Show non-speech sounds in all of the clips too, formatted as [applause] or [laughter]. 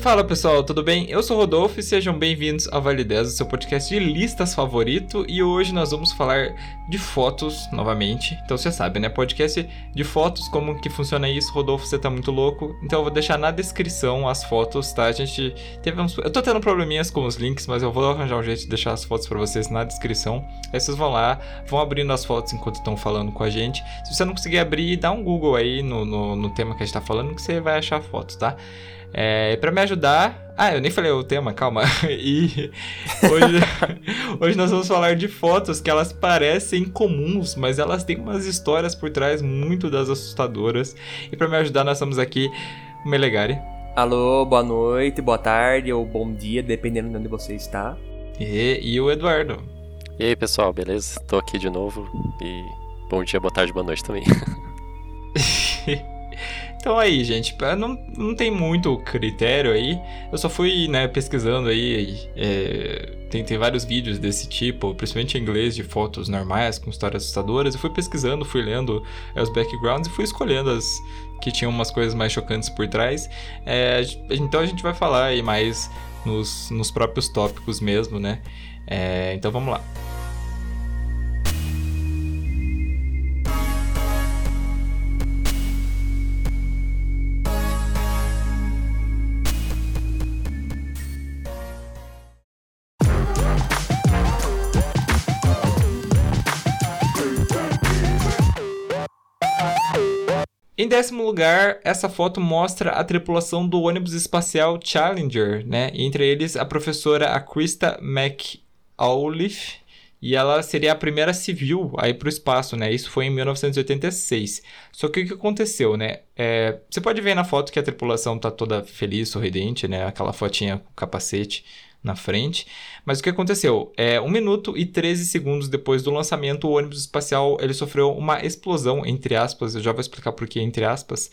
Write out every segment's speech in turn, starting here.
Fala pessoal, tudo bem? Eu sou o Rodolfo e sejam bem-vindos ao 10, o seu podcast de listas favorito. E hoje nós vamos falar de fotos novamente. Então você sabe, né? Podcast de fotos, como que funciona isso? Rodolfo, você tá muito louco. Então eu vou deixar na descrição as fotos, tá? A gente teve uns. Eu tô tendo probleminhas com os links, mas eu vou arranjar um jeito de deixar as fotos para vocês na descrição. Aí vocês vão lá, vão abrindo as fotos enquanto estão falando com a gente. Se você não conseguir abrir, dá um Google aí no, no, no tema que a gente tá falando que você vai achar fotos, tá? É, para me ajudar. Ah, eu nem falei o tema, calma. [laughs] E hoje, [laughs] hoje nós vamos falar de fotos que elas parecem comuns, mas elas têm umas histórias por trás muito das assustadoras. E para me ajudar, nós estamos aqui o Melegari. Alô, boa noite, boa tarde ou bom dia, dependendo de onde você está. E, e o Eduardo. E aí, pessoal, beleza? Tô aqui de novo e bom dia, boa tarde, boa noite também. [laughs] Então aí, gente, não, não tem muito critério aí. Eu só fui, né, pesquisando aí. É, tem, tem vários vídeos desse tipo, principalmente em inglês, de fotos normais, com histórias assustadoras. Eu fui pesquisando, fui lendo é, os backgrounds e fui escolhendo as que tinham umas coisas mais chocantes por trás. É, então a gente vai falar aí mais nos, nos próprios tópicos mesmo, né? É, então vamos lá. Décimo lugar, essa foto mostra a tripulação do ônibus espacial Challenger, né? Entre eles a professora a Krista McAuliffe, e ela seria a primeira civil a ir para o espaço, né? Isso foi em 1986. Só que o que aconteceu, né? É, você pode ver na foto que a tripulação tá toda feliz, sorridente, né? Aquela fotinha com capacete na frente. Mas o que aconteceu? É, 1 minuto e 13 segundos depois do lançamento, o ônibus espacial ele sofreu uma explosão, entre aspas, eu já vou explicar por que entre aspas,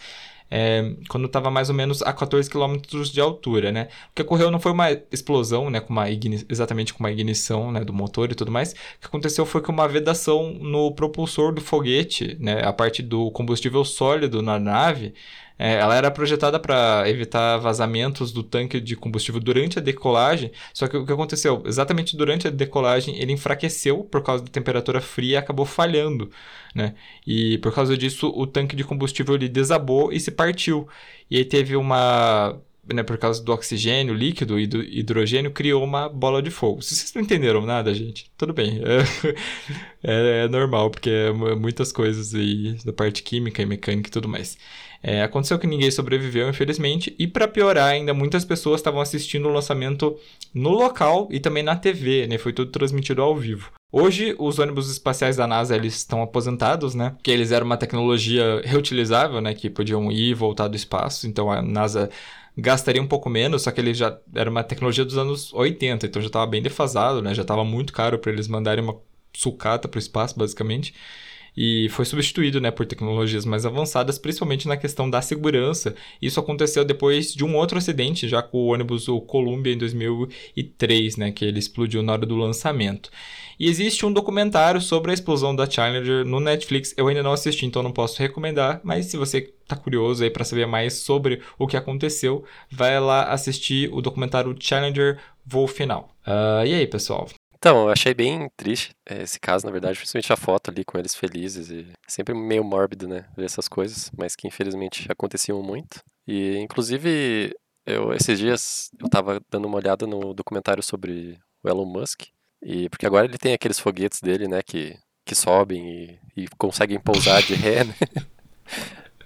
é, quando estava mais ou menos a 14 km de altura, né? O que ocorreu não foi uma explosão, né, com uma exatamente com uma ignição, né, do motor e tudo mais. O que aconteceu foi que uma vedação no propulsor do foguete, né, a parte do combustível sólido na nave, é, ela era projetada para evitar vazamentos do tanque de combustível durante a decolagem, só que o que aconteceu? Exatamente durante a decolagem, ele enfraqueceu por causa da temperatura fria e acabou falhando, né? E por causa disso, o tanque de combustível ele desabou e se partiu. E aí teve uma né, por causa do oxigênio líquido e do hidrogênio, criou uma bola de fogo. Se vocês não entenderam nada, gente, tudo bem. É, [laughs] é, é normal, porque é muitas coisas aí da parte química e mecânica e tudo mais. É, aconteceu que ninguém sobreviveu, infelizmente, e para piorar ainda, muitas pessoas estavam assistindo o lançamento no local e também na TV, né? Foi tudo transmitido ao vivo. Hoje, os ônibus espaciais da NASA eles estão aposentados, né? Porque eles eram uma tecnologia reutilizável, né? Que podiam ir e voltar do espaço. Então a NASA gastaria um pouco menos, só que ele já era uma tecnologia dos anos 80, então já estava bem defasado, né? Já estava muito caro para eles mandarem uma sucata para o espaço, basicamente e foi substituído né, por tecnologias mais avançadas, principalmente na questão da segurança. Isso aconteceu depois de um outro acidente, já com o ônibus o Columbia em 2003, né, que ele explodiu na hora do lançamento. E existe um documentário sobre a explosão da Challenger no Netflix. Eu ainda não assisti, então não posso recomendar, mas se você está curioso aí para saber mais sobre o que aconteceu, vai lá assistir o documentário Challenger Voo Final. Uh, e aí, pessoal? Então, eu achei bem triste eh, esse caso, na verdade, principalmente a foto ali com eles felizes e sempre meio mórbido, né, ver essas coisas, mas que infelizmente aconteciam muito. E inclusive eu esses dias eu tava dando uma olhada no documentário sobre o Elon Musk e porque agora ele tem aqueles foguetes dele, né, que que sobem e, e conseguem pousar de ré, [laughs] né?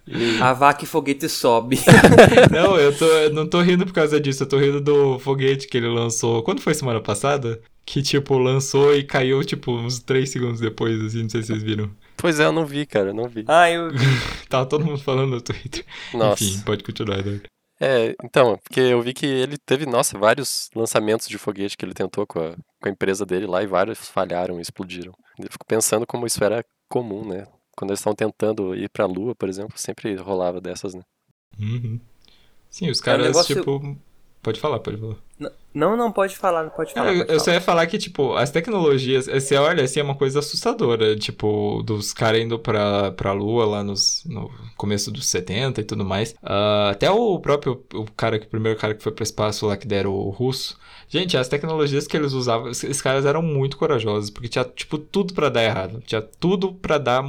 E... A vaca e foguete sobe. [laughs] não, eu, tô, eu não tô rindo por causa disso, eu tô rindo do foguete que ele lançou. Quando foi semana passada? Que, tipo, lançou e caiu, tipo, uns 3 segundos depois, assim, não sei se vocês viram. Pois é, eu não vi, cara, eu não vi. Ah, eu vi. [laughs] Tava todo mundo falando no Twitter. Nossa. Enfim, pode continuar, né? É, então, porque eu vi que ele teve, nossa, vários lançamentos de foguete que ele tentou com a, com a empresa dele lá e vários falharam e explodiram. Eu fico pensando como isso era comum, né? Quando eles estavam tentando ir pra Lua, por exemplo, sempre rolava dessas, né? Uhum. Sim, os caras, é um negócio... tipo Pode falar, pode falar. Não, não, pode falar, pode falar. eu, pode eu falar. só ia falar que, tipo, as tecnologias, você olha assim, é uma coisa assustadora. Tipo, dos caras indo pra, pra Lua lá nos, no começo dos 70 e tudo mais. Ah, até o próprio o cara, que- o primeiro cara que foi pro espaço lá, que deram o russo. Gente, as tecnologias que eles usavam, esses caras eram muito corajosos, porque tinha, tipo, tudo pra dar errado. Tinha tudo pra dar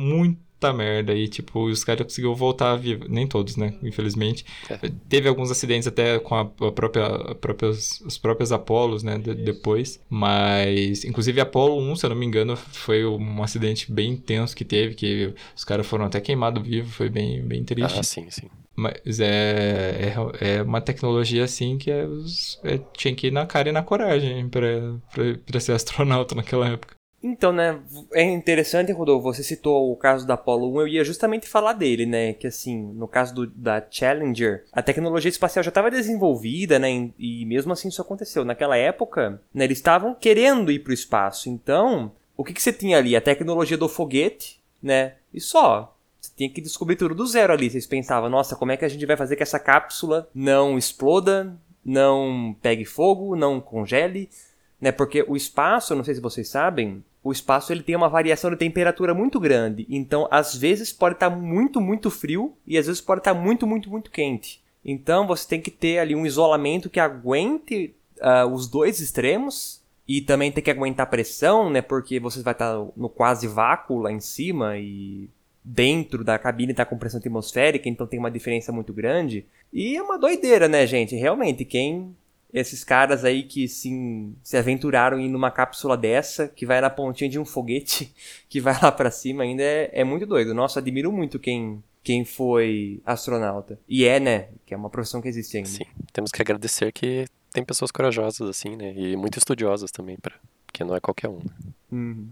muita merda. E, tipo, os caras conseguiram voltar vivo. Nem todos, né? Infelizmente. É. Teve alguns acidentes até com a, própria, a os próprios Apolos, né? de- depois. Mas, inclusive, Apolo 1, se eu não me engano, foi um acidente bem intenso que teve, que os caras foram até queimados vivos. Foi bem, bem triste. Ah, sim, sim. Mas é, é, é uma tecnologia assim que é, é- tinha que ir na cara e na coragem pra ser astronauta [laughs] naquela época. Então, né, é interessante, Rodolfo, você citou o caso da Apollo 1, eu ia justamente falar dele, né, que assim, no caso do- da Challenger, a tecnologia espacial já estava desenvolvida, né, e mesmo assim isso aconteceu. Naquela época, né, eles estavam querendo ir para o espaço, então, o que, que você tinha ali? A tecnologia do foguete, né, e só. Você tinha que descobrir tudo do zero ali. Vocês pensavam, nossa, como é que a gente vai fazer que essa cápsula não exploda, não pegue fogo, não congele, né? Porque o espaço, não sei se vocês sabem, o espaço ele tem uma variação de temperatura muito grande. Então, às vezes pode estar muito, muito frio e às vezes pode estar muito, muito, muito quente. Então, você tem que ter ali um isolamento que aguente ah, os dois extremos e também tem que aguentar pressão, né? Porque você vai estar no quase vácuo lá em cima e dentro da cabine está com pressão atmosférica, então tem uma diferença muito grande. E é uma doideira, né, gente? Realmente, quem esses caras aí que sim, se aventuraram em ir numa cápsula dessa, que vai na pontinha de um foguete, [laughs] que vai lá pra cima ainda, é, é muito doido. Nossa, admiro muito quem, quem foi astronauta. E é, né? Que é uma profissão que existe ainda. Sim. Temos que agradecer que tem pessoas corajosas, assim, né? E muito estudiosas também, pra... porque não é qualquer um. né? Uhum.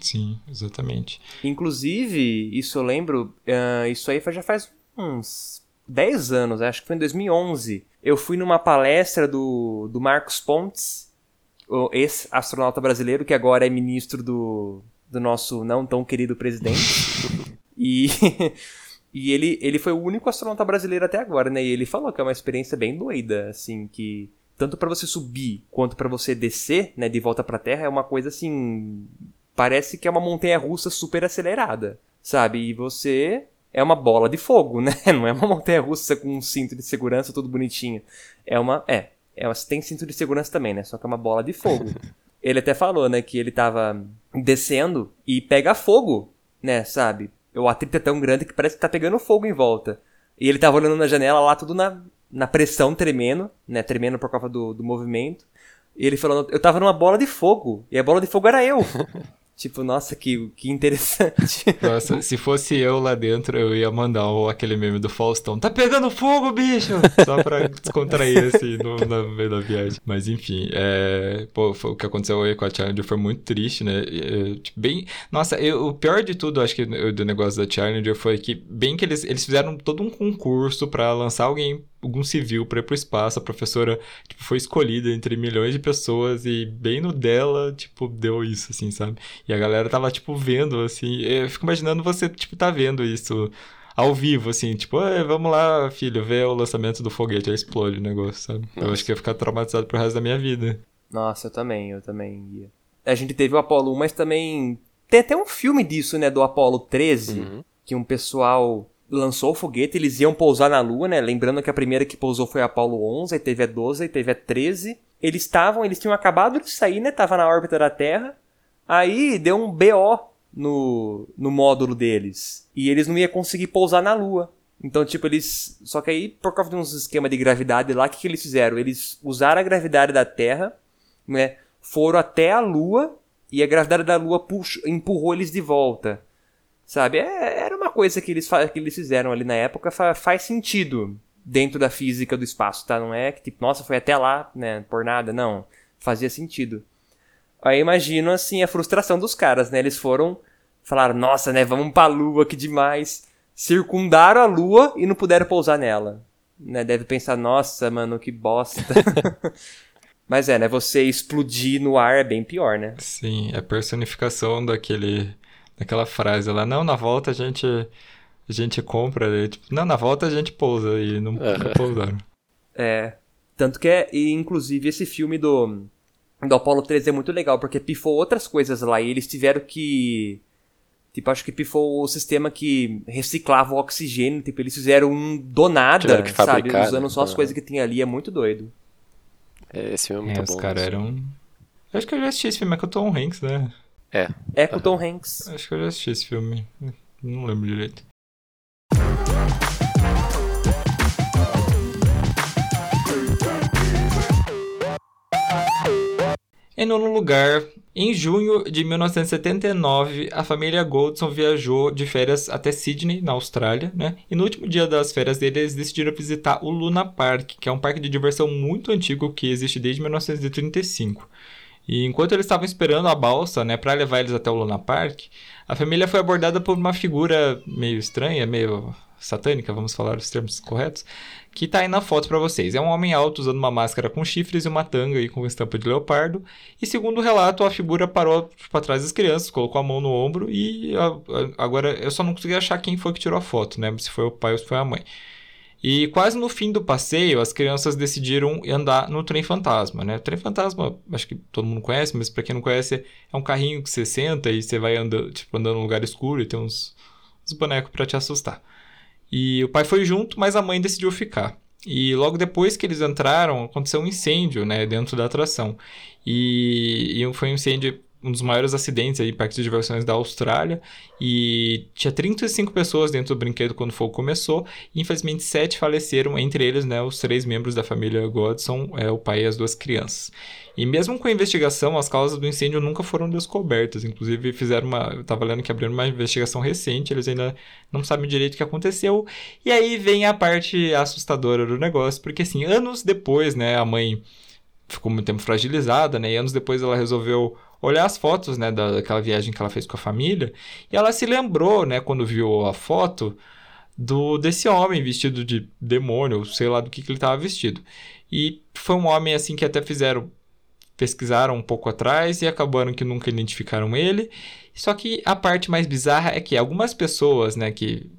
Sim, exatamente. Inclusive, isso eu lembro, ah, isso aí já faz uns 10 anos, acho que foi em 2011. Eu fui numa palestra do, do Marcos Pontes, o ex-astronauta brasileiro, que agora é ministro do, do nosso não tão querido presidente. [laughs] e [laughs] e ele, ele foi o único astronauta brasileiro até agora, né? E ele falou que é uma experiência bem doida, assim, que tanto para você subir quanto para você descer, né, de volta para Terra, é uma coisa assim, parece que é uma montanha russa super acelerada, sabe? E você é uma bola de fogo, né? [laughs] Não é uma montanha russa com um cinto de segurança tudo bonitinho. É uma, é, é uma, tem cinto de segurança também, né? Só que é uma bola de fogo. [laughs] ele até falou, né, que ele tava descendo e pega fogo, né, sabe? O atrito é tão grande que parece que tá pegando fogo em volta. E ele tava olhando na janela lá, tudo na, na pressão tremendo, né? Tremendo por causa do, do movimento. E ele falando, eu tava numa bola de fogo. E a bola de fogo era eu. [laughs] tipo, nossa, que, que interessante. [laughs] Nossa, se fosse eu lá dentro, eu ia mandar aquele meme do Faustão. Tá pegando fogo, bicho! Só pra descontrair, assim, no, no meio da viagem. Mas, enfim, é... Pô, foi- o que aconteceu aí com a Challenger foi muito triste, né? É, tipo, bem... Nossa, eu- o pior de tudo, acho que, do negócio da Challenger foi que, bem que eles, eles fizeram todo um concurso pra lançar alguém algum civil pra ir pro espaço, a professora tipo, foi escolhida entre milhões de pessoas e bem no dela, tipo, deu isso, assim, sabe? E a galera tava, tipo, vendo, assim. Eu fico imaginando você, tipo, tá vendo isso ao vivo, assim, tipo, "Ei, vamos lá, filho, ver o lançamento do foguete, aí explode o negócio, sabe? Eu Nossa. acho que ia ficar traumatizado pro resto da minha vida. Nossa, eu também, eu também ia. A gente teve o Apollo 1, mas também. Tem até um filme disso, né? Do Apollo 13, Uhum. que um pessoal lançou o foguete, eles iam pousar na Lua, né? Lembrando que a primeira que pousou foi a Apollo 11, aí teve a 12, aí teve a 13. Eles estavam, eles tinham acabado de sair, né? Tava na órbita da Terra. Aí deu um BO no, no módulo deles. E eles não iam conseguir pousar na Lua. Então, tipo, eles. Só que aí, por causa de uns esquema de gravidade lá, o que, que eles fizeram? Eles usaram a gravidade da Terra, né? Foram até a Lua e a gravidade da Lua puxou, empurrou eles de volta. Sabe? É- era uma coisa que eles, que eles fizeram ali na época, fa- faz sentido dentro da física do espaço, tá? Não é que, tipo, nossa, foi até lá, né? Por nada, não. Fazia sentido. Aí imagino, assim, a frustração dos caras, né? Eles foram, falaram, nossa, né? Vamos pra Lua, que demais. Circundaram a Lua e não puderam pousar nela. Né? Deve pensar, nossa, mano, que bosta. [laughs] Mas é, né? Você explodir no ar é bem pior, né? Sim, é personificação daquele, daquela frase lá, não, na volta a gente, a gente compra, né? tipo, não, na volta a gente pousa e não, não pousaram. É. Tanto que é, e, inclusive, esse filme do, do Apollo 13 é muito legal, porque pifou outras coisas lá e eles tiveram que. Tipo, acho que pifou o sistema que reciclava o oxigênio. Tipo, eles fizeram um do nada, sabe? Usando né? só as Aham. coisas que tem ali. É muito doido. É, esse filme é muito É, bom. os caras mesmo. eram. Eu acho que eu já assisti esse filme, é com o Tom Hanks, né? É com o Tom Hanks. Acho que eu já assisti esse filme. Não lembro direito. Em nono lugar, em junho de 1979, a família Goldson viajou de férias até Sydney, na Austrália, né? E no último dia das férias deles, eles decidiram visitar o Luna Park, que é um parque de diversão muito antigo que existe desde 1935. E enquanto eles estavam esperando a balsa, né, para levar eles até o Luna Park, a família foi abordada por uma figura meio estranha, meio satânica, vamos falar os termos corretos, que tá aí na foto para vocês. É um homem alto usando uma máscara com chifres e uma tanga e com estampa de leopardo. E segundo o relato, a figura parou para trás das crianças, colocou a mão no ombro e a- a- agora eu só não consegui achar quem foi que tirou a foto, né? Se foi o pai ou se foi a mãe. E quase no fim do passeio, as crianças decidiram andar no trem fantasma, né? O trem fantasma, acho que todo mundo conhece, mas para quem não conhece, é um carrinho que você senta e você vai andando, tipo, andando num lugar escuro e tem uns, uns bonecos para te assustar. E o pai foi junto, mas a mãe decidiu ficar. E logo depois que eles entraram, aconteceu um incêndio, né, dentro da atração. E, e foi um incêndio, um dos maiores acidentes aí em parques de diversões da Austrália. E tinha 35 pessoas dentro do brinquedo quando o fogo começou. E infelizmente sete faleceram, entre eles, né, os três membros da família Godson, é, o pai e as duas crianças. E mesmo com a investigação, as causas do incêndio nunca foram descobertas. Inclusive, fizeram uma. Eu tava lendo que abriram uma investigação recente, eles ainda não sabem direito o que aconteceu. E aí vem a parte assustadora do negócio, porque assim, anos depois, né, a mãe ficou muito tempo fragilizada, né, e anos depois ela resolveu olhar as fotos, né, da- daquela viagem que ela fez com a família, e ela se lembrou, né, quando viu a foto do desse homem vestido de demônio, sei lá do que, que ele estava vestido. E foi um homem assim que até fizeram pesquisaram um pouco atrás e acabaram que nunca identificaram ele. Só que a parte mais bizarra é que algumas pessoas, né, que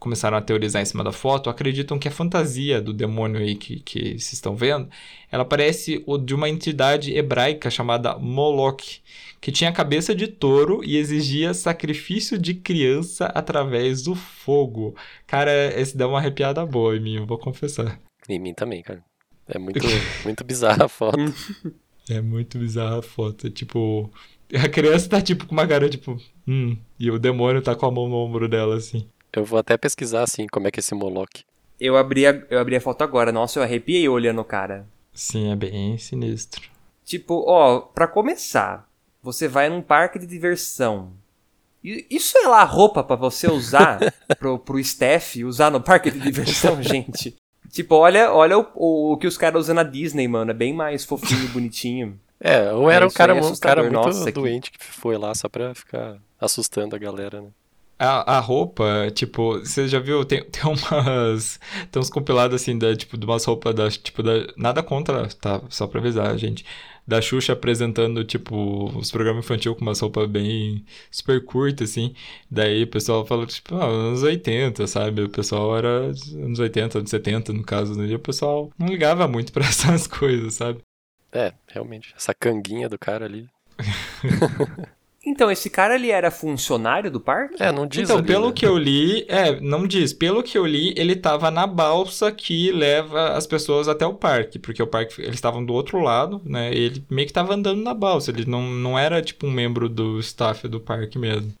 começaram a teorizar em cima da foto, acreditam que a fantasia do demônio aí que, que vocês estão vendo, ela parece o de uma entidade hebraica chamada Moloch, que tinha cabeça de touro e exigia sacrifício de criança através do fogo. Cara, esse dá uma arrepiada boa em mim, eu vou confessar. Em mim também, cara. É muito, [laughs] muito bizarra a foto. É muito bizarra a foto. é Tipo, a criança tá tipo com uma cara, tipo, hum, e o demônio tá com a mão no ombro dela, assim. Eu vou até pesquisar, assim, como é que é esse Moloch. Eu abri, a, eu abri a foto agora. Nossa, eu arrepiei olhando o cara. Sim, é bem sinistro. Tipo, ó, pra começar, você vai num parque de diversão. E Isso é lá roupa pra você usar [laughs] pro, pro staff usar no parque de diversão, [laughs] gente? Tipo, olha, olha o, o, o que os caras usam na Disney, mano. É bem mais fofinho e [laughs] bonitinho. É, ou era É, um cara, é um cara muito Nossa, que- doente que foi lá só pra ficar assustando a galera, né? A, a roupa, tipo, você já viu? Tem, tem umas. Tem uns compilados assim, da, tipo, de umas roupas da. Tipo, da. Nada contra, tá? Só pra avisar, gente. Da Xuxa apresentando, tipo, os programas infantil com umas roupas bem super curtas, assim. Daí o pessoal fala, tipo, ah, anos 80, sabe? O pessoal era anos 80, anos 70, no caso, né? E o pessoal não ligava muito pra [laughs] essas coisas, sabe? É, realmente. Essa canguinha do cara ali. [laughs] Então, esse cara, ele era funcionário do parque? É, não diz Então, ali, pelo né? que eu li, é, não diz, pelo que eu li, ele tava na balsa que leva as pessoas até o parque, porque o parque, eles estavam do outro lado, né? e Ele meio que tava andando na balsa, ele não, não era tipo um membro do staff do parque mesmo.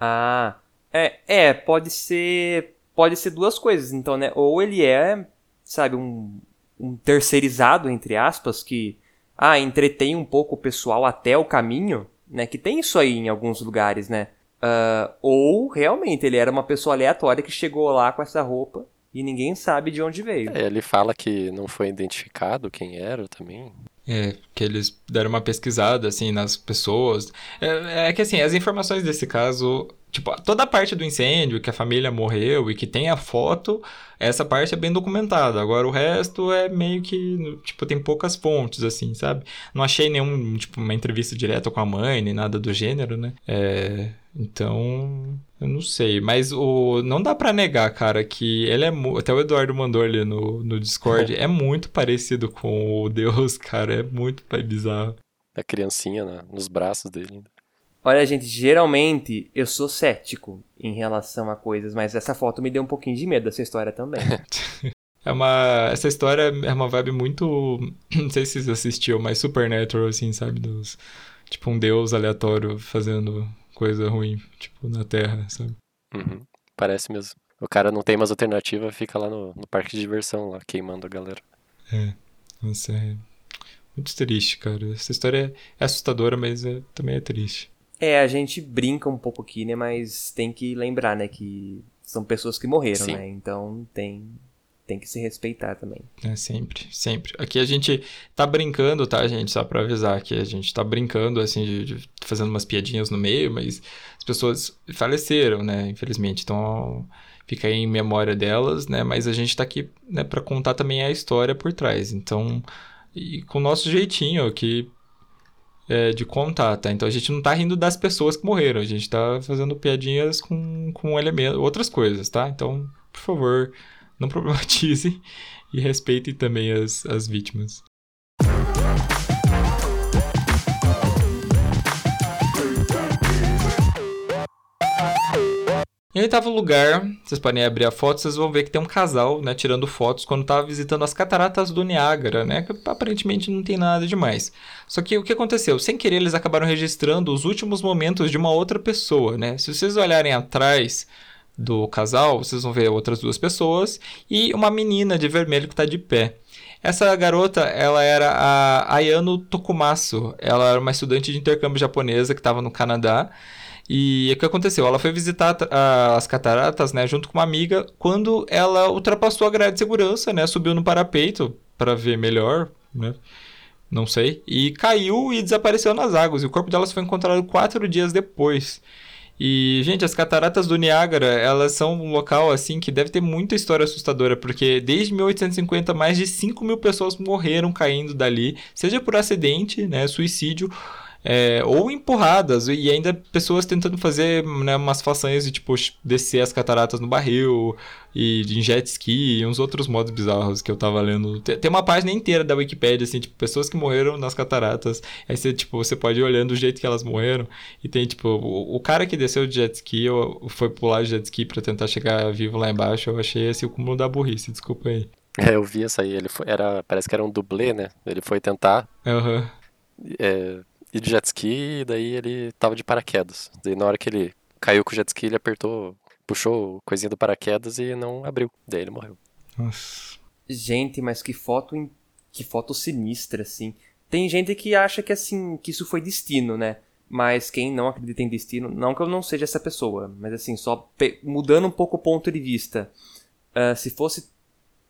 Ah, é, é, pode ser, pode ser duas coisas, então, né? Ou ele é, sabe, um, um terceirizado, entre aspas, que, ah, entretém um pouco o pessoal até o caminho, né? Que tem isso aí em alguns lugares, né? Ah, ou, realmente, ele era uma pessoa aleatória que chegou lá com essa roupa e ninguém sabe de onde veio. É, ele fala que não foi identificado quem era também. É, que eles deram uma pesquisada, assim, nas pessoas. É, é que, assim, as informações desse caso, tipo, toda a parte do incêndio, que a família morreu e que tem a foto, essa parte é bem documentada. Agora, o resto é meio que, tipo, tem poucas fontes, assim, sabe? Não achei nenhum, tipo, uma entrevista direta com a mãe, nem nada do gênero, né? É, Então, eu não sei. Mas o não dá para negar, cara, que ele é. Até o Eduardo mandou ali no, no Discord. [laughs] é muito parecido com o Deus, cara. É muito bizarro. A criancinha né, nos braços dele. Olha, gente, geralmente eu sou cético em relação a coisas, mas essa foto me deu um pouquinho de medo dessa história também. [laughs] é uma. Essa história é uma vibe muito. [clears throat] Não sei se vocês assistiu, mas Supernatural, assim, sabe? Dos. Tipo, um deus aleatório fazendo coisa ruim, tipo, na Terra, sabe? Uhum. Parece mesmo. O cara não tem mais alternativa, fica lá no, no parque de diversão, lá, queimando a galera. É. Nossa, é muito triste, cara. Essa história é assustadora, mas é, também é triste. É, a gente brinca um pouco aqui, né? Mas tem que lembrar, né? Que são pessoas que morreram, Sim. né? Então tem, tem que se respeitar também. É, sempre, sempre. Aqui a gente tá brincando, tá, gente? Só pra avisar que a gente tá brincando, assim, de, de, fazendo umas piadinhas no meio, mas as pessoas faleceram, né? Infelizmente. Então fica aí em memória delas, né? Mas a gente tá aqui, né, pra contar também a história por trás. Então, e com o nosso jeitinho, que é, de contar, tá? Então a gente não tá rindo das pessoas que morreram, a gente tá fazendo piadinhas com, com elementos, outras coisas, tá? Então, por favor, não [laughs] problematize e respeitem também as, as vítimas. Em oitavo lugar, vocês podem abrir a foto, vocês vão ver que tem um casal, né, tirando fotos quando estava visitando as cataratas do Niágara, né, que aparentemente não tem nada demais. Só que o que aconteceu? Sem querer, eles acabaram registrando os últimos momentos de uma outra pessoa, né? Se vocês olharem atrás do casal, vocês vão ver outras duas pessoas e uma menina de vermelho que está de pé. Essa garota, ela era a Ayano Tokumasu. Ela era uma estudante de intercâmbio japonesa que estava no Canadá. E o que aconteceu? Ela foi visitar as cataratas, né, junto com uma amiga, quando ela ultrapassou a grade de segurança, né, subiu no parapeito para ver melhor, né, não sei, e caiu e desapareceu nas águas. E o corpo dela foi encontrado quatro dias depois. E, gente, as cataratas do Niágara, elas são um local, assim, que deve ter muita história assustadora, porque desde 1850, mais de 5 mil pessoas morreram caindo dali, seja por acidente, né, suicídio, é, ou empurradas, e ainda pessoas tentando fazer né, umas façanhas de tipo descer as cataratas no barril e de jet ski e uns outros modos bizarros que eu tava lendo. Tem uma página inteira da Wikipedia, assim, tipo, pessoas que morreram nas cataratas. Aí você, tipo, você pode ir olhando o jeito que elas morreram. E tem, tipo, o, o cara que desceu de jet ski ou foi pular de jet ski pra tentar chegar vivo lá embaixo. Eu achei esse o cúmulo da burrice, desculpa aí. É, eu vi essa aí. Ele foi, era, parece que era um dublê, né? Ele foi tentar. Aham. Uhum. É, e de jet ski, e daí ele tava de paraquedas. Daí na hora que ele caiu com o jet ski, ele apertou, puxou coisinha do paraquedas e não abriu. Daí ele morreu. Nossa. Gente, mas que foto, que foto sinistra, assim. Tem gente que acha que assim, que isso foi destino, né? Mas quem não acredita em destino, não que eu não seja essa pessoa, mas assim, só mudando um pouco o ponto de vista. Uh, se fosse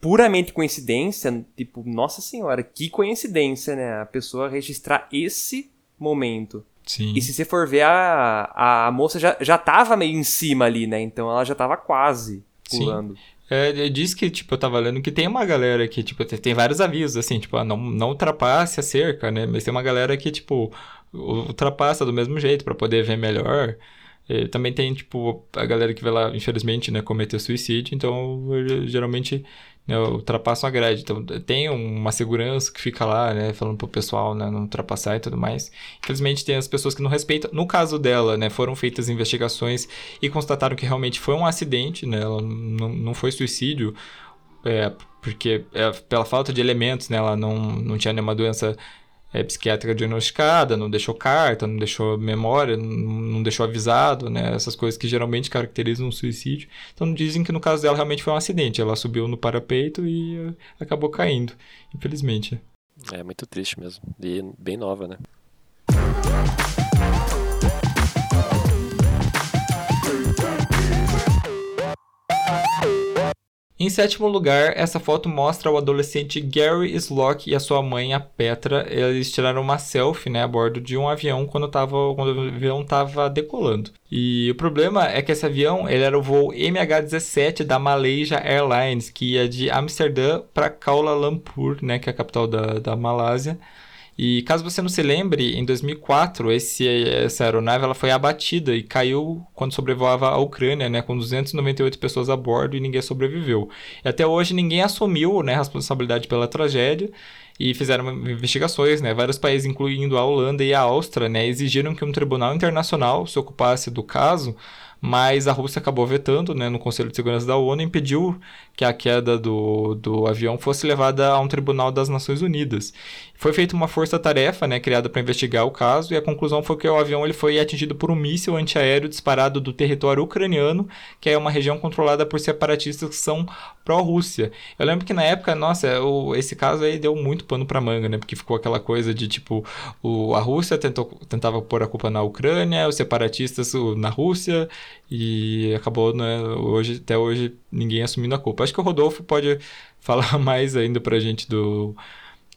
puramente coincidência, tipo, nossa senhora, que coincidência, né? A pessoa registrar esse momento. Sim. E se você for ver, a, a moça já, já tava meio em cima ali, né? Então ela já tava quase pulando. Sim. É, diz que, tipo, eu tava lendo que tem uma galera que, tipo, tem vários avisos, assim, tipo, ah, não, não ultrapasse a cerca, né? Mas tem uma galera que, tipo, ultrapassa do mesmo jeito para poder ver melhor. E também tem, tipo, a galera que vai lá, infelizmente, né, cometer suicídio, então geralmente né, ultrapassam a grade. Então tem uma segurança que fica lá, né, falando pro pessoal né, não ultrapassar e tudo mais. Infelizmente tem as pessoas que não respeitam. No caso dela, né, foram feitas investigações e constataram que realmente foi um acidente, né, ela não, não foi suicídio. É, porque é, pela falta de elementos, né, ela não, não tinha nenhuma doença é, psiquiátrica diagnosticada, não deixou carta, não deixou memória, não, não deixou avisado, né? Essas coisas que geralmente caracterizam um suicídio. Então dizem que no caso dela realmente foi um acidente. Ela subiu no parapeito e uh, acabou caindo, infelizmente. É muito triste mesmo. E bem nova, né? Em sétimo lugar, essa foto mostra o adolescente Gary Slock e a sua mãe, a Petra. Eles tiraram uma selfie né, a bordo de um avião quando, tava, quando o avião estava decolando. E o problema é que esse avião ele era o voo MH17 da Malaysia Airlines, que ia de Amsterdã para Kuala Lumpur, né, que é a capital da, da Malásia. E caso você não se lembre, em 2004 esse, essa aeronave ela foi abatida e caiu quando sobrevoava a Ucrânia, né, com 298 pessoas a bordo e ninguém sobreviveu. E até hoje ninguém assumiu né, a responsabilidade pela tragédia e fizeram investigações, né? Vários países, incluindo a Holanda e a Áustria, né, exigiram que um tribunal internacional se ocupasse do caso, mas a Rússia acabou vetando, né, no Conselho de Segurança da ONU, impediu que a queda do, do avião fosse levada a um tribunal das Nações Unidas. Foi feita uma força-tarefa, né, criada para investigar o caso, e a conclusão foi que o avião ele foi atingido por um míssil antiaéreo disparado do território ucraniano, que é uma região controlada por separatistas que são pró-Rússia. Eu lembro que na época, nossa, o, esse caso aí deu muito pano para manga, né, porque ficou aquela coisa de tipo, o, a Rússia tentou, tentava pôr a culpa na Ucrânia, os separatistas na Rússia, e acabou, né, hoje, até hoje, ninguém assumindo a culpa. Acho que o Rodolfo pode [laughs] falar mais ainda pra gente do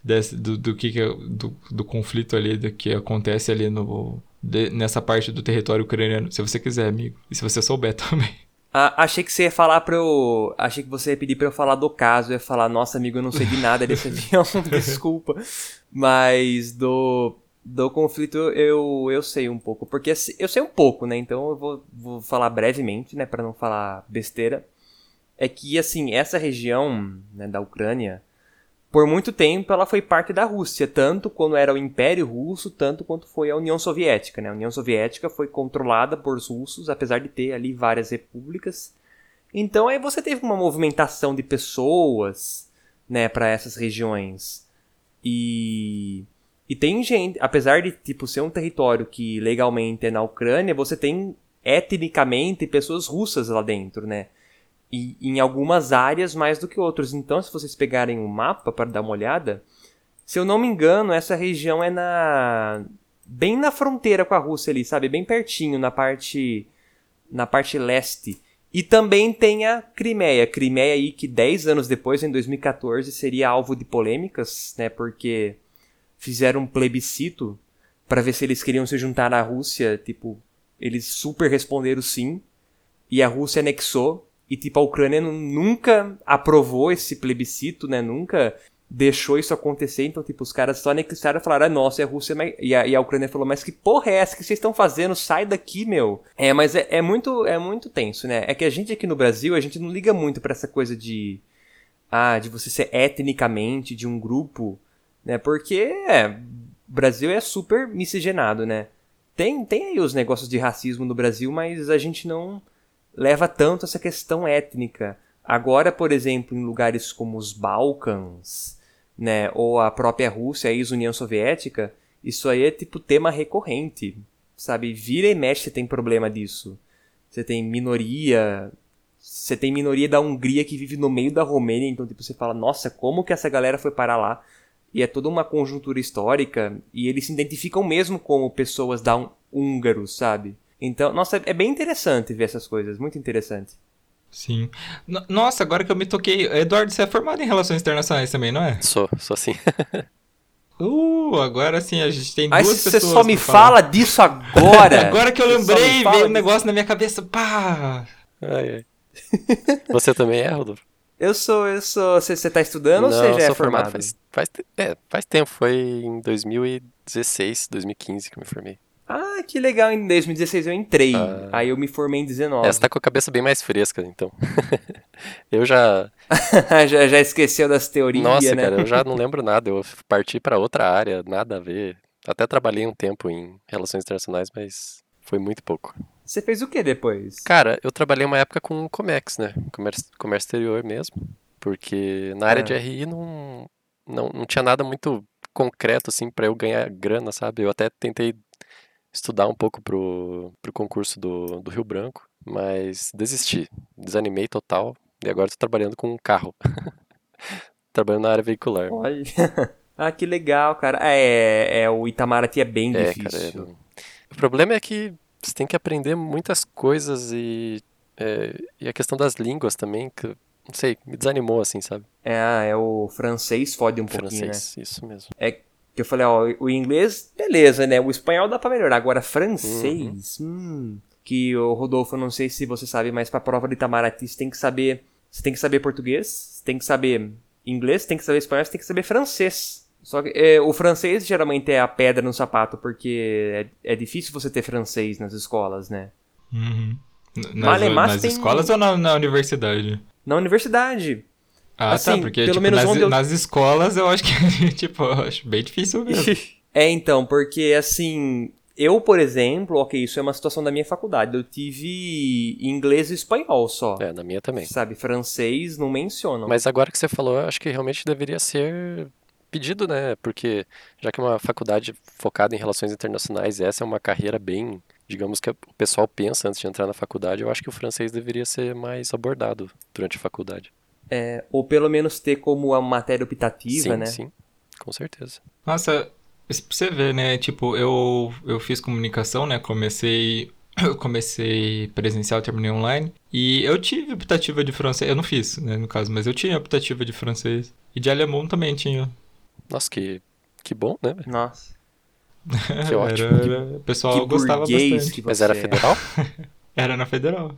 desse, do, do que, do, do conflito ali, do que acontece ali no, de, nessa parte do território ucraniano, se você quiser, amigo. E se você souber [laughs] também. Ah, achei que você ia falar pra eu. Achei que você ia pedir pra eu falar do caso. Eu ia falar, nossa, amigo, eu não sei de nada desse [laughs] avião, [laughs] desculpa. Mas do. Do conflito eu, eu sei um pouco. Porque eu sei um pouco, né? Então eu vou, vou falar brevemente, né? Pra não falar besteira. É que, assim, essa região né, da Ucrânia por muito tempo ela foi parte da Rússia, tanto quando era o Império Russo, tanto quanto foi a União Soviética. Né? A União Soviética foi controlada por russos, apesar de ter ali várias repúblicas. Então aí você teve uma movimentação de pessoas né, para essas regiões. E, e tem gente, apesar de tipo ser um território que legalmente é na Ucrânia, você tem etnicamente pessoas russas lá dentro, né? E em algumas áreas mais do que outras. Então, se vocês pegarem o um mapa para dar uma olhada, se eu não me engano, essa região é na bem na fronteira com a Rússia ali, sabe, bem pertinho na parte na parte leste. E também tem a Crimeia, Crimeia aí que 10 anos depois, em 2014, seria alvo de polêmicas, né, porque fizeram um plebiscito para ver se eles queriam se juntar à Rússia, tipo, eles super responderam sim, e a Rússia anexou e, tipo, a Ucrânia nunca aprovou esse plebiscito, né? Nunca deixou isso acontecer. Então, tipo, os caras só anexaram e falaram, ah, nossa, é a Rússia. E a, e a Ucrânia falou, mas que porra é essa que vocês estão fazendo? Sai daqui, meu. É, mas é, é, muito, é muito tenso, né? É que a gente aqui no Brasil, a gente não liga muito para essa coisa de. Ah, de você ser etnicamente de um grupo, né? Porque, é, o Brasil é super miscigenado, né? Tem, tem aí os negócios de racismo no Brasil, mas a gente não leva tanto essa questão étnica. Agora, por exemplo, em lugares como os Balcãs, né, ou a própria Rússia, a ex-União Soviética, isso aí é tipo tema recorrente, sabe? Vira e mexe tem problema disso. Você tem minoria, você tem minoria da Hungria que vive no meio da Romênia, então tipo você fala, nossa, como que essa galera foi parar lá? E é toda uma conjuntura histórica e eles se identificam mesmo como pessoas da húngaros, sabe? Então, nossa, é bem interessante ver essas coisas, muito interessante. Sim. nossa, agora que eu me toquei, Eduardo, você é formado em relações internacionais também, não é? Sou, sou sim. [laughs] uh, agora sim, a gente tem duas pessoas. Você só me fala disso [laughs] agora. agora que eu lembrei, veio um negócio na minha cabeça, pá. Ai, ai. Você também é, Rodolfo? Eu sou, eu sou. Você, você tá estudando não, ou você já é formado? formado? Faz, faz, é, faz tempo, foi em 2016, 2015 que eu me formei. Ah, que legal, em 2016 eu entrei. Ah. Aí eu me formei em 19. É, você tá com a cabeça bem mais fresca, então. [laughs] eu já... [laughs] já. Já esqueceu das teorias, Nossa, né? cara, eu já não [laughs] lembro nada. Eu parti para outra área, nada a ver. Até trabalhei um tempo em relações internacionais, mas foi muito pouco. Você fez o que depois? Cara, eu trabalhei uma época com Comex, né? Comércio, comércio exterior mesmo. Porque na área ah. de RI não, não, não tinha nada muito concreto, assim, para eu ganhar grana, sabe? Eu até tentei estudar um pouco pro, pro concurso do, do Rio Branco, mas desisti, desanimei total e agora estou trabalhando com um carro. [laughs] trabalhando na área veicular. Olha. [laughs] ah, que legal, cara. É, é o Itamaraty é bem é, difícil. Cara, é... O problema é que você tem que aprender muitas coisas e, é, e a questão das línguas também, que não sei, me desanimou assim, sabe? É, ah, é o francês fode um francês, pouquinho, né? isso mesmo. É que eu falei, ó, o inglês, beleza, né? O espanhol dá pra melhorar. Agora, francês, uhum. hum, que o Rodolfo, não sei se você sabe, mas pra prova de Itamaraty você tem que saber. Você tem que saber português, você tem que saber inglês, você tem que saber espanhol, você tem que saber francês. Só que é, o francês geralmente é a pedra no sapato, porque é, é difícil você ter francês nas escolas, né? Uhum. Nas, nas tem- escolas ou na, na universidade? Na universidade. Ah, Assim, tá, porque pelo tipo, menos nas, onde eu- nas escolas eu acho que, [laughs] tipo, eu acho bem difícil mesmo. [laughs] É, então, porque assim, eu, por exemplo, ok, isso é uma situação da minha faculdade. Eu tive inglês e espanhol só. É, na minha também. Sabe, francês não mencionam. Mas agora que você falou, eu acho que realmente deveria ser pedido, né? Porque já que é uma faculdade focada em relações internacionais, essa é uma carreira bem, digamos que o pessoal pensa antes de entrar na faculdade, eu acho que o francês deveria ser mais abordado durante a faculdade. É, ou pelo menos ter como uma matéria optativa, sim, né? sim, com certeza. Nossa, isso pra você ver, né? Tipo, eu, eu fiz comunicação, né? Comecei. Eu [coughs] comecei presencial, terminei online. E eu tive optativa de francês. Eu não fiz, né, no caso, mas eu tinha optativa de francês. E de alemão também tinha. Nossa, que, que bom, né? velho? Nossa. [laughs] Que ótimo. Era- era- o pessoal que gostava bastante. Mas era é. federal? [laughs] Era na federal.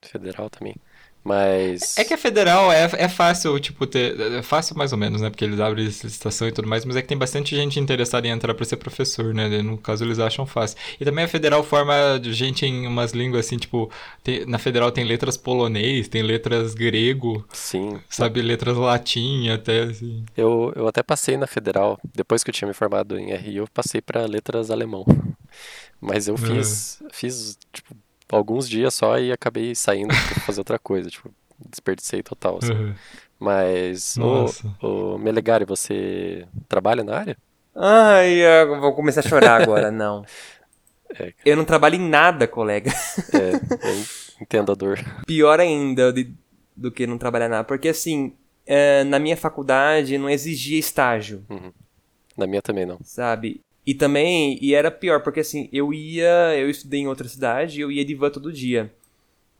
Federal também. Mas. É que a federal é, é fácil, tipo, ter. É fácil mais ou menos, né? Porque eles abrem licitação e tudo mais, mas é que tem bastante gente interessada em entrar pra ser professor, né? No caso, eles acham fácil. E também a federal forma de gente em umas línguas assim, tipo, tem- na federal tem letras polonês, tem letras grego, Sim. sabe? Letras latim até, assim. Eu, eu até passei na federal. Depois que eu tinha me formado em RI, eu passei para letras alemão. Mas eu fiz, fiz tipo, alguns dias só e acabei saindo pra fazer outra coisa. Tipo, desperdicei total. assim. Uhum. Mas, ô, Nossa. ô Melegari, você trabalha na área? Ai, eu vou começar a chorar agora, [laughs] não. É. Eu não trabalho em nada, colega. É, eu entendo a dor. Pior ainda de- do que não trabalhar nada. Porque assim, é, na minha faculdade não exigia estágio, Na minha também não. sabe? E também, e era pior, porque assim, eu ia, eu estudei em outra cidade e eu ia de van todo dia.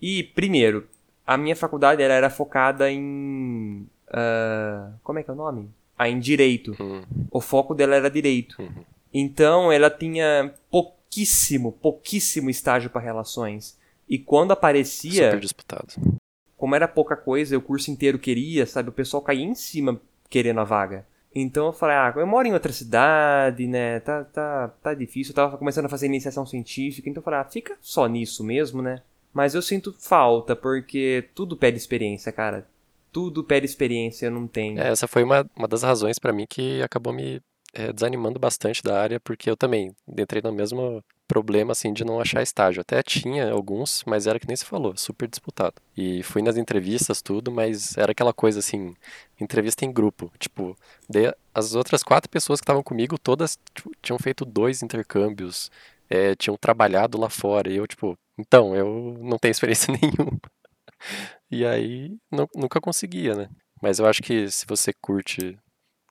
E, primeiro, a minha faculdade ela era focada em. ah, como é que é o nome? Ah, em direito. Hum, O foco dela era direito. Uhum. Então ela tinha pouquíssimo, pouquíssimo estágio para relações. E quando aparecia, super disputado. como era pouca coisa, o curso inteiro queria, sabe? O pessoal caía em cima querendo a vaga. Então eu falei, ah, eu moro em outra cidade, né? Tá, tá, tá difícil. Eu tava começando a fazer iniciação científica, então eu falei, ah, fica só nisso mesmo, né? Mas eu sinto falta, porque tudo pede experiência, cara. Tudo pede experiência, eu não tenho. É, essa foi uma, uma das razões pra mim que acabou me é, desanimando bastante da área, porque eu também entrei no mesmo problema, assim, de não achar estágio. Até tinha alguns, mas era que nem se falou, super disputado. E fui nas entrevistas, tudo, mas era aquela coisa, assim, entrevista em grupo. Tipo, daí as outras quatro pessoas que estavam comigo, todas tipo, tinham feito dois intercâmbios, é, tinham trabalhado lá fora, e eu, tipo, então, eu não tenho experiência [laughs] nenhuma. E aí, nu- nunca conseguia, né? Mas eu acho que se você curte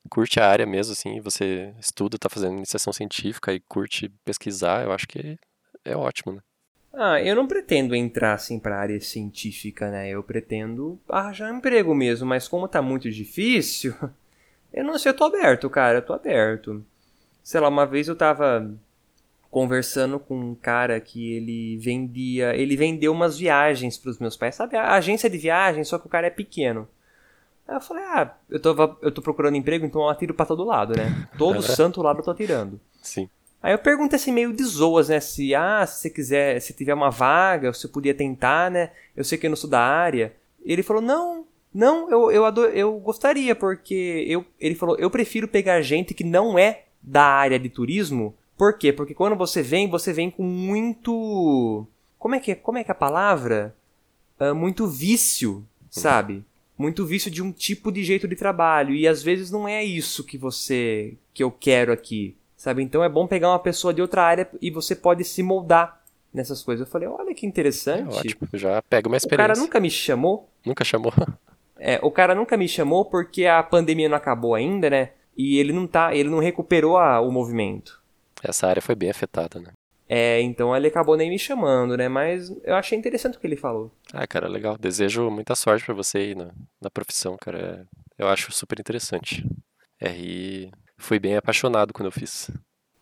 curte a área mesmo, assim, você estuda, tá fazendo iniciação científica e curte pesquisar, eu acho que é ótimo, né? Ah, eu não pretendo entrar assim pra área científica, né? Eu pretendo arranjar um emprego mesmo, mas como tá muito difícil, [laughs] eu não sei, eu tô aberto, cara, eu tô aberto. Sei lá, uma vez eu tava conversando com um cara que ele vendia, ele vendeu umas viagens pros meus pais, sabe? A agência de viagem, só que o cara é pequeno. Aí eu falei, ah, eu tô, eu tô procurando emprego, então eu atiro pra todo lado, né? Todo [laughs] santo lado eu tô atirando. Sim. Aí eu pergunto assim, meio de zoas, né? Se, ah, se você quiser, se tiver uma vaga, você podia tentar, né? Eu sei que eu não sou da área. Ele falou, não, não, eu, eu, ado- eu gostaria, porque eu, ele falou, eu prefiro pegar gente que não é da área de turismo. Por quê? Porque quando você vem, você vem com muito. Como é que é, como é, que é a palavra? Ah, muito vício, sabe? Muito vício de um tipo de jeito de trabalho. E às vezes não é isso que você. que eu quero aqui. Sabe? Então é bom pegar uma pessoa de outra área e você pode se moldar nessas coisas. Eu falei, olha que É interessante. ótimo. Já pega uma o cara experiência. nunca me chamou. Nunca chamou? [laughs] É, o cara nunca me chamou porque a pandemia não acabou ainda, né? E ele não tá. Ele não recuperou a- o movimento. Essa área foi bem afetada, né? É, então ele acabou nem me chamando, né? Mas eu achei interessante o que ele falou. Ah, cara, legal. Desejo muita sorte pra você aí na, na profissão, cara. É- Eu acho super interessante. RI, fui bem apaixonado quando eu fiz.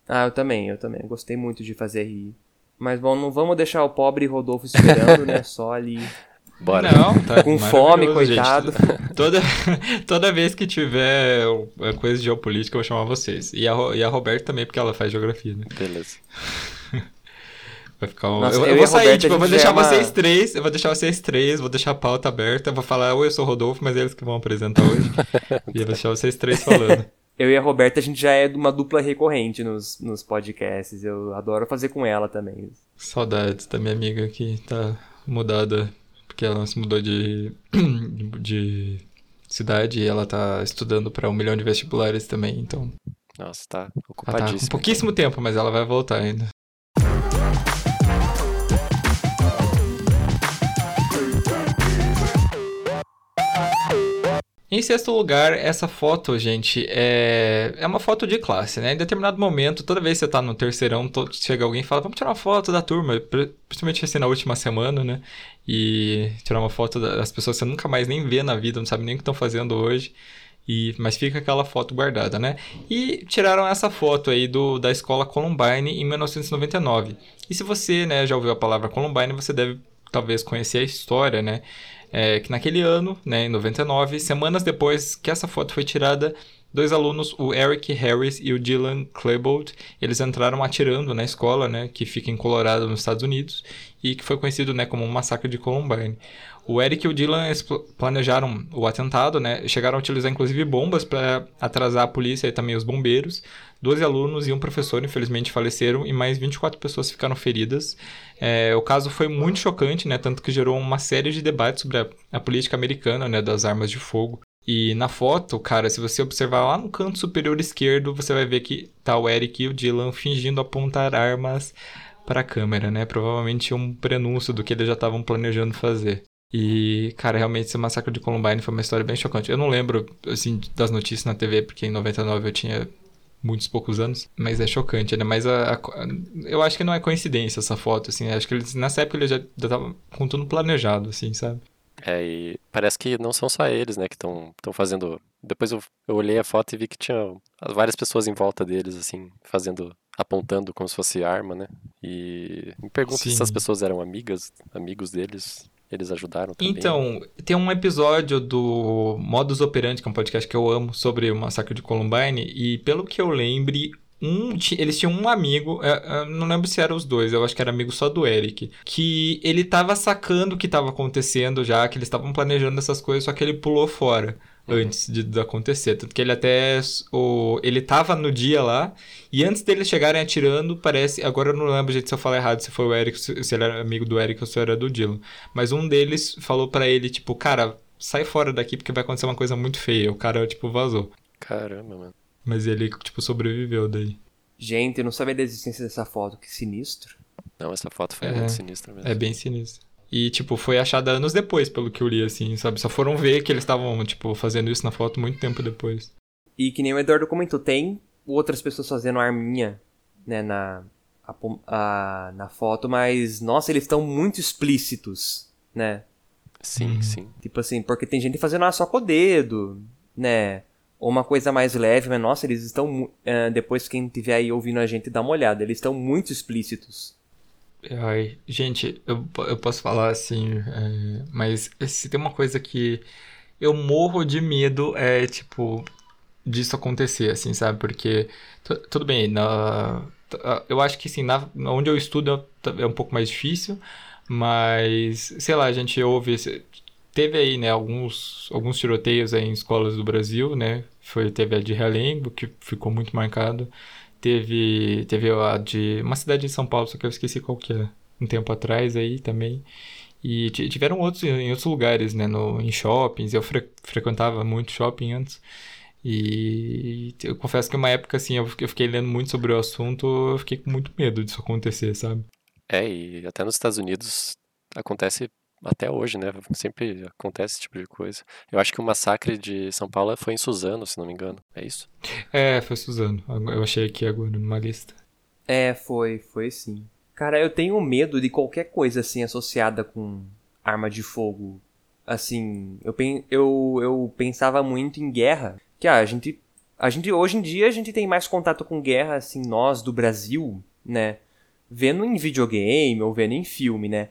Ah, eu também, eu também. Gostei muito de fazer RI. Mas bom, não vamos deixar o pobre Rodolfo esperando, né? Só ali. [laughs] Bora. Não, tá [laughs] Com fome, coitado. gente. [laughs] Toda, toda vez que tiver coisa de geopolítica, eu vou chamar vocês. E a, e a Roberta também, porque ela faz geografia, né? Beleza. Vai ficar um... Nossa, eu, eu eu vou a sair, Roberta, tipo, eu vou deixar uma- vocês três, eu vou deixar vocês três, vou deixar a pauta aberta, vou falar, oi, eu sou o Rodolfo, mas é eles que vão apresentar hoje. [laughs] e eu vou deixar vocês três falando. [laughs] Eu e a Roberta, a gente já é uma dupla recorrente nos, nos podcasts. Eu adoro fazer com ela também. Saudades da minha amiga que tá mudada, porque ela se mudou de, [clears throat] de cidade e ela tá estudando pra um milhão de vestibulares também, então Nossa, tá ela tá com ocupadíssimo. pouquíssimo tempo, mas ela vai voltar ainda. Em sexto lugar, essa foto, gente, é, é uma foto de classe, né? Em determinado momento, toda vez que você tá no terceirão, chega alguém e fala, vamos tirar uma foto da turma, Pri- principalmente assim na última semana, né? E tirar uma foto da- das pessoas que você nunca mais nem vê na vida, não sabe nem o que estão fazendo hoje. E, mas fica aquela foto guardada, né? E tiraram essa foto aí do, da escola Columbine em 1999. E se você, né, já ouviu a palavra Columbine, você deve talvez conhecer a história, né? É, que naquele ano, né, em 99, semanas depois que essa foto foi tirada, dois alunos, o Eric Harris e o Dylan Klebold, eles entraram atirando na escola, né, que fica em Colorado, nos Estados Unidos, e que foi conhecido, né, como o massacre de Columbine. O Eric e o Dylan planejaram o atentado, né? Chegaram a utilizar inclusive bombas para atrasar a polícia e também os bombeiros. Doze alunos e um professor, infelizmente, faleceram e mais 24 pessoas ficaram feridas. É, o caso foi muito chocante, né? Tanto que gerou uma série de debates sobre a, a política americana, né? Das armas de fogo. E na foto, cara, se você observar lá no canto superior esquerdo, você vai ver que tá o Eric e o Dylan fingindo apontar armas para a câmera, né? Provavelmente um prenúncio do que eles já estavam planejando fazer. E, cara, realmente esse massacre de Columbine foi uma história bem chocante. Eu não lembro, assim, das notícias na TV, porque em 99 eu tinha muitos poucos anos, mas é chocante, né? Mas a, a- eu acho que não é coincidência essa foto, assim. Acho que eles, nessa época eles já estavam com tudo planejado, assim, sabe? É, e parece que não são só eles, né, que estão fazendo. Depois eu, eu olhei a foto e vi que tinha várias pessoas em volta deles, assim, fazendo, apontando como se fosse arma, né? E me pergunto se Sim. essas pessoas eram amigas, amigos deles, eles ajudaram também. Então, tem um episódio do Modus Operandi, que é um podcast que eu amo, sobre o massacre de Columbine, e pelo que eu lembre, um, eles tinham um amigo, é, é, não lembro se eram os dois, eu acho que era amigo só do Eric, que ele tava sacando o que tava acontecendo já, que eles estavam planejando essas coisas, só que ele pulou fora antes de, de acontecer. Tanto que ele até. O, ele tava no dia lá, e antes deles chegarem atirando, parece. Agora eu não lembro, gente, se eu falar errado, se foi o Eric, se se ele era amigo do Eric ou se era do Dylan. Mas um deles falou pra ele, tipo, cara, sai fora daqui porque vai acontecer uma coisa muito feia. O cara, tipo, vazou. Caramba, mano. Mas ele, tipo, sobreviveu daí. Gente, eu não sabia da existência dessa foto, que sinistro. Não, essa foto foi É. muito sinistra mesmo. É bem sinistro. E, tipo, foi achada anos depois, pelo que eu li, assim, sabe? Só foram ver que eles estavam, tipo, fazendo isso na foto muito tempo depois. E que nem o Eduardo comentou, tem outras pessoas fazendo arminha, né, na, a a- na foto, mas, nossa, eles estão muito explícitos, né? Sim, Uhum. sim. Tipo assim, porque tem gente fazendo ah, só com o dedo, né? Ou uma coisa mais leve, mas nossa, eles estão. eh, depois, quem estiver aí ouvindo a gente, dá uma olhada. Eles estão muito explícitos. Ai, gente, eu, eu posso falar assim, é, mas se tem uma coisa que eu morro de medo é, tipo, disso acontecer, assim, sabe? Porque, tu- tudo bem, na, eu acho que, assim, na, onde eu estudo é um pouco mais difícil, mas, sei lá, a gente ouve, teve aí, né, alguns, alguns tiroteios aí em escolas do Brasil, né? Foi, teve a de Realengo, que ficou muito marcado. Teve, teve a de uma cidade em São Paulo, só que eu esqueci qual que é, um tempo atrás aí também. E ti- tiveram outros em outros lugares, né, no, em shoppings. Eu fre- frequentava muito shopping antes. E eu confesso que uma época, assim, eu fiquei lendo muito sobre o assunto, eu fiquei com muito medo disso acontecer, sabe? É, e até nos Estados Unidos acontece até hoje, né? Sempre acontece esse tipo de coisa. Eu acho que o massacre de São Paulo foi em Suzano, se não me engano. É isso? É, foi Suzano. Eu achei aqui agora numa lista. É, foi, foi sim. Cara, eu tenho medo de qualquer coisa assim associada com arma de fogo. Assim, eu, pen- eu, eu pensava muito em guerra. Que ah, a gente. A gente, hoje em dia, a gente tem mais contato com guerra, assim, nós do Brasil, né? Vendo em videogame ou vendo em filme, né?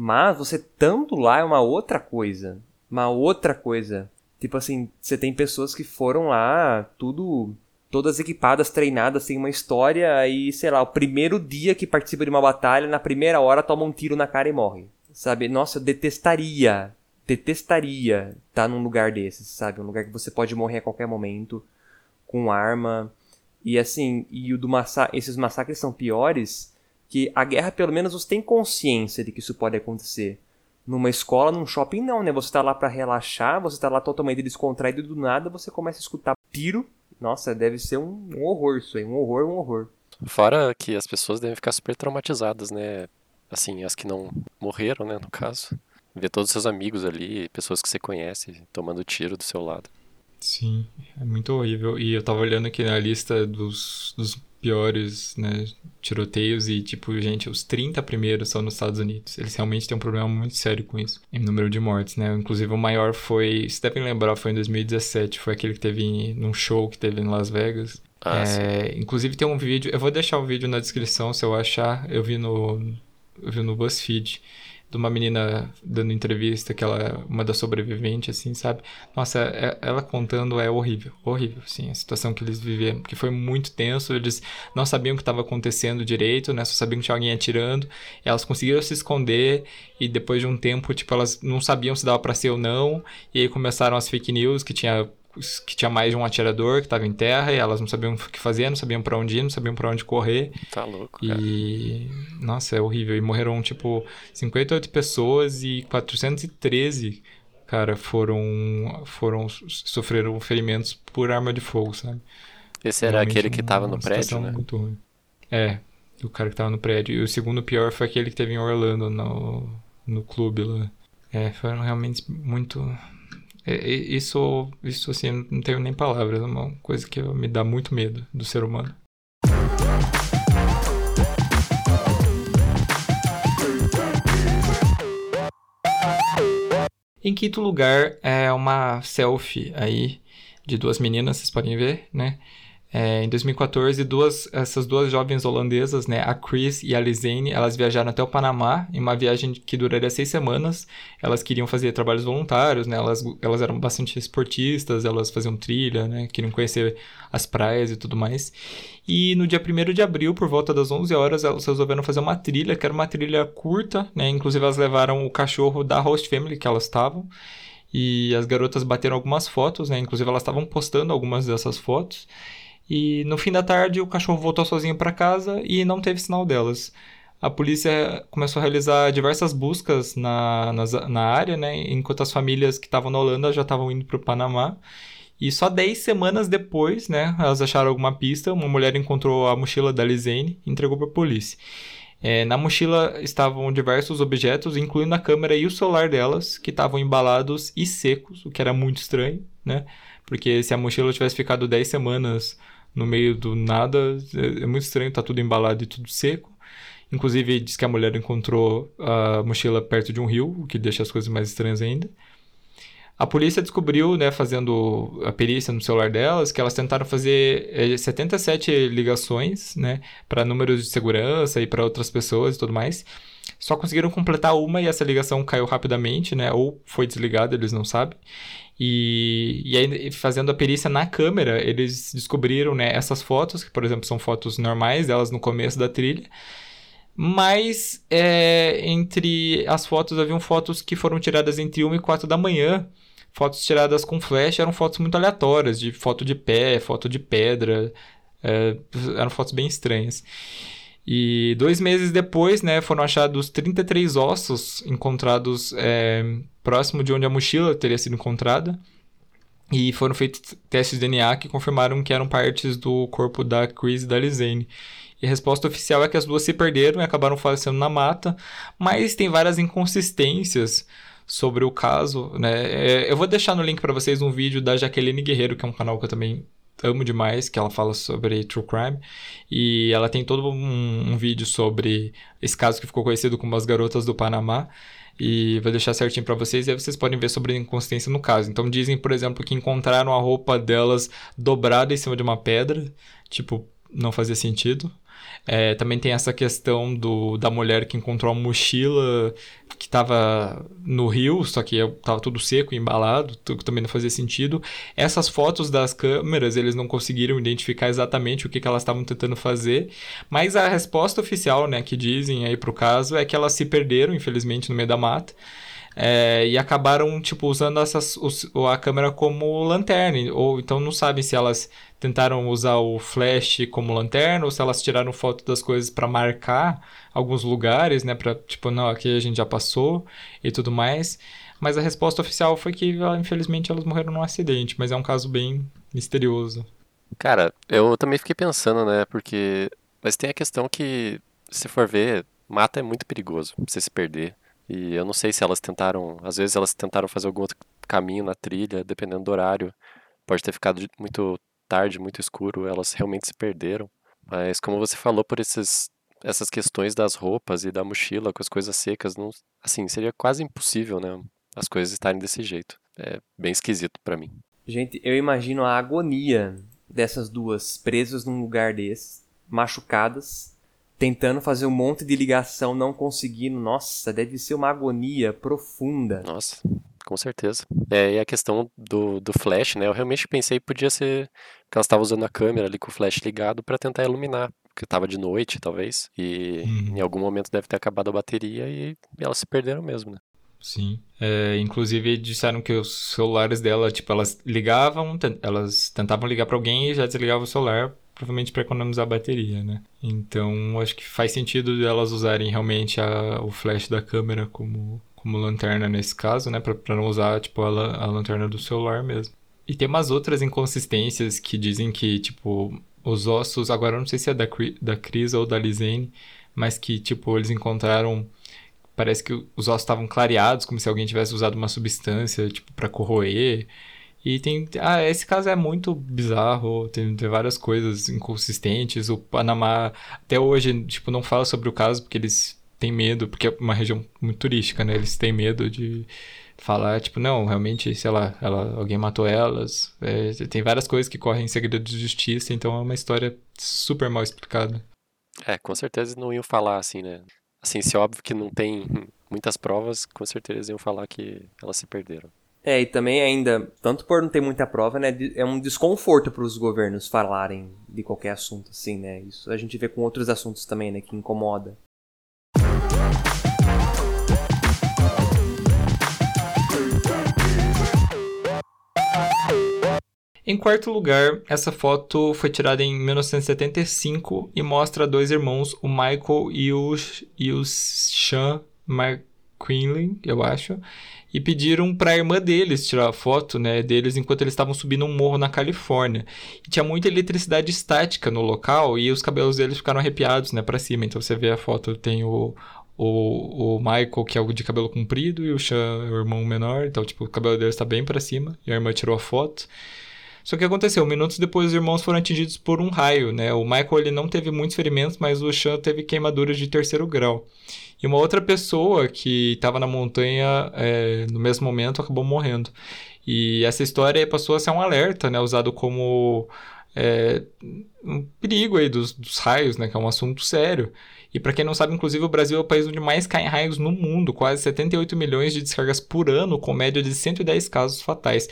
Mas você estando lá é uma outra coisa. Uma outra coisa. Tipo assim, você tem pessoas que foram lá, tudo. Todas equipadas, treinadas, tem uma história, aí, sei lá, o primeiro dia que participa de uma batalha, na primeira hora toma um tiro na cara e morre. Sabe? Nossa, eu detestaria, detestaria estar tá num lugar desses, sabe? Um lugar que você pode morrer a qualquer momento, com arma. E assim, e o do massa esses massacres são piores que a guerra, pelo menos, você tem consciência de que isso pode acontecer. Numa escola, num shopping, não, né? Você tá lá para relaxar, você tá lá totalmente descontraído e do nada você começa a escutar tiro. Nossa, deve ser um, um horror isso aí, um horror, um horror. Fora que as pessoas devem ficar super traumatizadas, né? Assim, as que não morreram, né, no caso. Ver todos os seus amigos ali, pessoas que você conhece, tomando tiro do seu lado. Sim, é muito horrível. E eu tava olhando aqui na lista dos, dos piores, né, tiroteios e, tipo, gente, os 30 primeiros são nos Estados Unidos. Eles realmente têm um problema muito sério com isso, em número de mortes, né? Inclusive, o maior foi, se devem lembrar, foi em 2017, foi aquele que teve num show que teve em Las Vegas. Ah, é, inclusive tem um vídeo, eu vou deixar o vídeo na descrição se eu achar, eu vi no, eu vi no BuzzFeed de uma menina dando entrevista, que ela é uma das sobreviventes, assim, sabe? Nossa, é, ela contando é horrível, horrível, assim, a situação que eles viveram, porque foi muito tenso, eles não sabiam o que estava acontecendo direito, né? Só sabiam que tinha alguém atirando, elas conseguiram se esconder e depois de um tempo, tipo, elas não sabiam se dava para ser ou não, e aí começaram as fake news que tinha que tinha mais de um atirador que estava em terra e elas não sabiam o que fazer, não sabiam para onde ir, não sabiam para onde correr. Tá louco, cara. E nossa, é horrível. E morreram tipo 58 pessoas e 413 cara foram foram sofreram ferimentos por arma de fogo, sabe? Esse era Realmente aquele que estava no prédio, né? Muito ruim. É, o cara que estava no prédio. E o segundo pior foi aquele que teve em Orlando no no clube lá. É, foram realmente muito isso, isso assim, não tenho nem palavras, é uma coisa que me dá muito medo do ser humano. Em quinto lugar é uma selfie aí de duas meninas, vocês podem ver, né? É, em 2014, duas, essas duas jovens holandesas, né, a Chris e a Lizane, elas viajaram até o Panamá em uma viagem que duraria seis semanas. Elas queriam fazer trabalhos voluntários, né, elas, elas eram bastante esportistas, elas faziam trilha, né, queriam conhecer as praias e tudo mais. E no dia 1 de abril, por volta das 11 horas, elas resolveram fazer uma trilha, que era uma trilha curta, né, inclusive elas levaram o cachorro da host family que elas estavam. E as garotas bateram algumas fotos, né, inclusive elas estavam postando algumas dessas fotos. E no fim da tarde, o cachorro voltou sozinho para casa e não teve sinal delas. A polícia começou a realizar diversas buscas na, na, na área, né, enquanto as famílias que estavam na Holanda já estavam indo para o Panamá. E só 10 semanas depois, né, elas acharam alguma pista, uma mulher encontrou a mochila da Lizane e entregou para a polícia. É, na mochila estavam diversos objetos, incluindo a câmera e o celular delas, que estavam embalados e secos, o que era muito estranho, né? Porque se a mochila tivesse ficado 10 semanas no meio do nada. É, é muito estranho, tá tudo embalado e tudo seco. Inclusive, diz que a mulher encontrou a mochila perto de um rio, o que deixa as coisas mais estranhas ainda. A polícia descobriu, né, fazendo a perícia no celular delas, que elas tentaram fazer é, 77 ligações, né, para números de segurança e para outras pessoas e tudo mais. Só conseguiram completar uma e essa ligação caiu rapidamente, né, ou foi desligada, eles não sabem. E, e aí, fazendo a perícia na câmera, eles descobriram né, essas fotos, que, por exemplo, são fotos normais delas no começo da trilha. Mas é, entre as fotos, haviam fotos que foram tiradas entre 1 e 4 da manhã. Fotos tiradas com flash eram fotos muito aleatórias, de foto de pé, foto de pedra. É, eram fotos bem estranhas. E dois meses depois, né, foram achados 33 ossos encontrados é, próximo de onde a mochila teria sido encontrada. E foram feitos testes de DNA que confirmaram que eram partes do corpo da Chris e da Lizane. E a resposta oficial é que as duas se perderam e acabaram falecendo na mata, mas tem várias inconsistências sobre o caso, né? É, eu vou deixar no link para vocês um vídeo da Jaqueline Guerreiro, que é um canal que eu também amo demais, que ela fala sobre true crime. E ela tem todo um, um vídeo sobre esse caso que ficou conhecido como as garotas do Panamá. E vou deixar certinho para vocês e aí vocês podem ver sobre a inconsistência no caso. Então dizem, por exemplo, que encontraram a roupa delas dobrada em cima de uma pedra. Tipo, não fazia sentido. É, também tem essa questão do, da mulher que encontrou a mochila que estava no rio, só que estava tudo seco, embalado, que também não fazia sentido. Essas fotos das câmeras, eles não conseguiram identificar exatamente o que, que elas estavam tentando fazer, mas a resposta oficial, né, que dizem aí pro caso é que elas se perderam, infelizmente, no meio da mata. É, e acabaram, tipo, usando essas, os, a câmera como lanterna. Ou então não sabem se elas tentaram usar o flash como lanterna ou se elas tiraram foto das coisas para marcar alguns lugares, né? Pra, tipo, não, aqui a gente já passou e tudo mais. Mas a resposta oficial foi que, infelizmente, elas morreram num acidente. Mas é um caso bem misterioso. Cara, eu também fiquei pensando, né? Porque. Mas tem a questão que, se for ver, mata é muito perigoso você se perder. E eu não sei se elas tentaram, às vezes elas tentaram fazer algum outro caminho na trilha, dependendo do horário. Pode ter ficado muito tarde, muito escuro, elas realmente se perderam. Mas como você falou por esses essas questões das roupas e da mochila com as coisas secas, não, assim, seria quase impossível, né? As coisas estarem desse jeito. É bem esquisito para mim. Gente, eu imagino a agonia dessas duas presas num lugar desse, machucadas, tentando fazer um monte de ligação, não conseguindo. Nossa, deve ser uma agonia profunda. Nossa, com certeza. É, e a questão do, do flash, né? Eu realmente pensei que podia ser que ela estava usando a câmera ali com o flash ligado para tentar iluminar, porque estava de noite, talvez, e uhum. em algum momento deve ter acabado a bateria e elas se perderam mesmo, né? Sim. É, inclusive disseram que os celulares dela, tipo, elas ligavam, elas tentavam ligar para alguém e já desligavam o celular provavelmente para economizar bateria, né? Então, acho que faz sentido elas usarem realmente a, o flash da câmera como, como lanterna nesse caso, né? Para não usar, tipo, a, a lanterna do celular mesmo. E tem umas outras inconsistências que dizem que, tipo, os ossos, agora eu não sei se é da, da Cris ou da Lizane, mas que, tipo, eles encontraram. Parece que os ossos estavam clareados, como se alguém tivesse usado uma substância, tipo, para corroer. E tem. Ah, esse caso é muito bizarro, tem, tem várias coisas inconsistentes. O Panamá, até hoje, tipo, não fala sobre o caso porque eles têm medo, porque é uma região muito turística, né? Eles têm medo de falar, tipo, não, realmente, sei lá, ela, alguém matou elas. É, tem várias coisas que correm em segredo de justiça, então é uma história super mal explicada. É, com certeza não iam falar assim, né? Assim, se é óbvio que não tem muitas provas, com certeza iam falar que elas se perderam. É, e também ainda, tanto por não ter muita prova, né, é um desconforto para os governos falarem de qualquer assunto assim, né? Isso a gente vê com outros assuntos também, né, que incomoda. Em quarto lugar, essa foto foi tirada em 1975 e mostra dois irmãos, o Michael e o, e o Sean McQueen, eu acho, e pediram para a irmã deles tirar a foto, né, deles enquanto eles estavam subindo um morro na Califórnia. E tinha muita eletricidade estática no local e os cabelos deles ficaram arrepiados, né, para cima. Então você vê a foto, tem o, o, o Michael, que é o de cabelo comprido, e o Sean, o irmão menor. Então, tipo, o cabelo deles está bem para cima e a irmã tirou a foto. Só que aconteceu, minutos depois os irmãos foram atingidos por um raio, né? O Michael ele não teve muitos ferimentos, mas o Sean teve queimaduras de terceiro grau. E uma outra pessoa que estava na montanha é, no mesmo momento acabou morrendo. E essa história passou a ser um alerta, né? Usado como é, um perigo aí dos, dos, raios, né? Que é um assunto sério. E para quem não sabe, inclusive, o Brasil é o país onde mais caem raios no mundo. Quase 78 milhões de descargas por ano, com média de 110 casos fatais.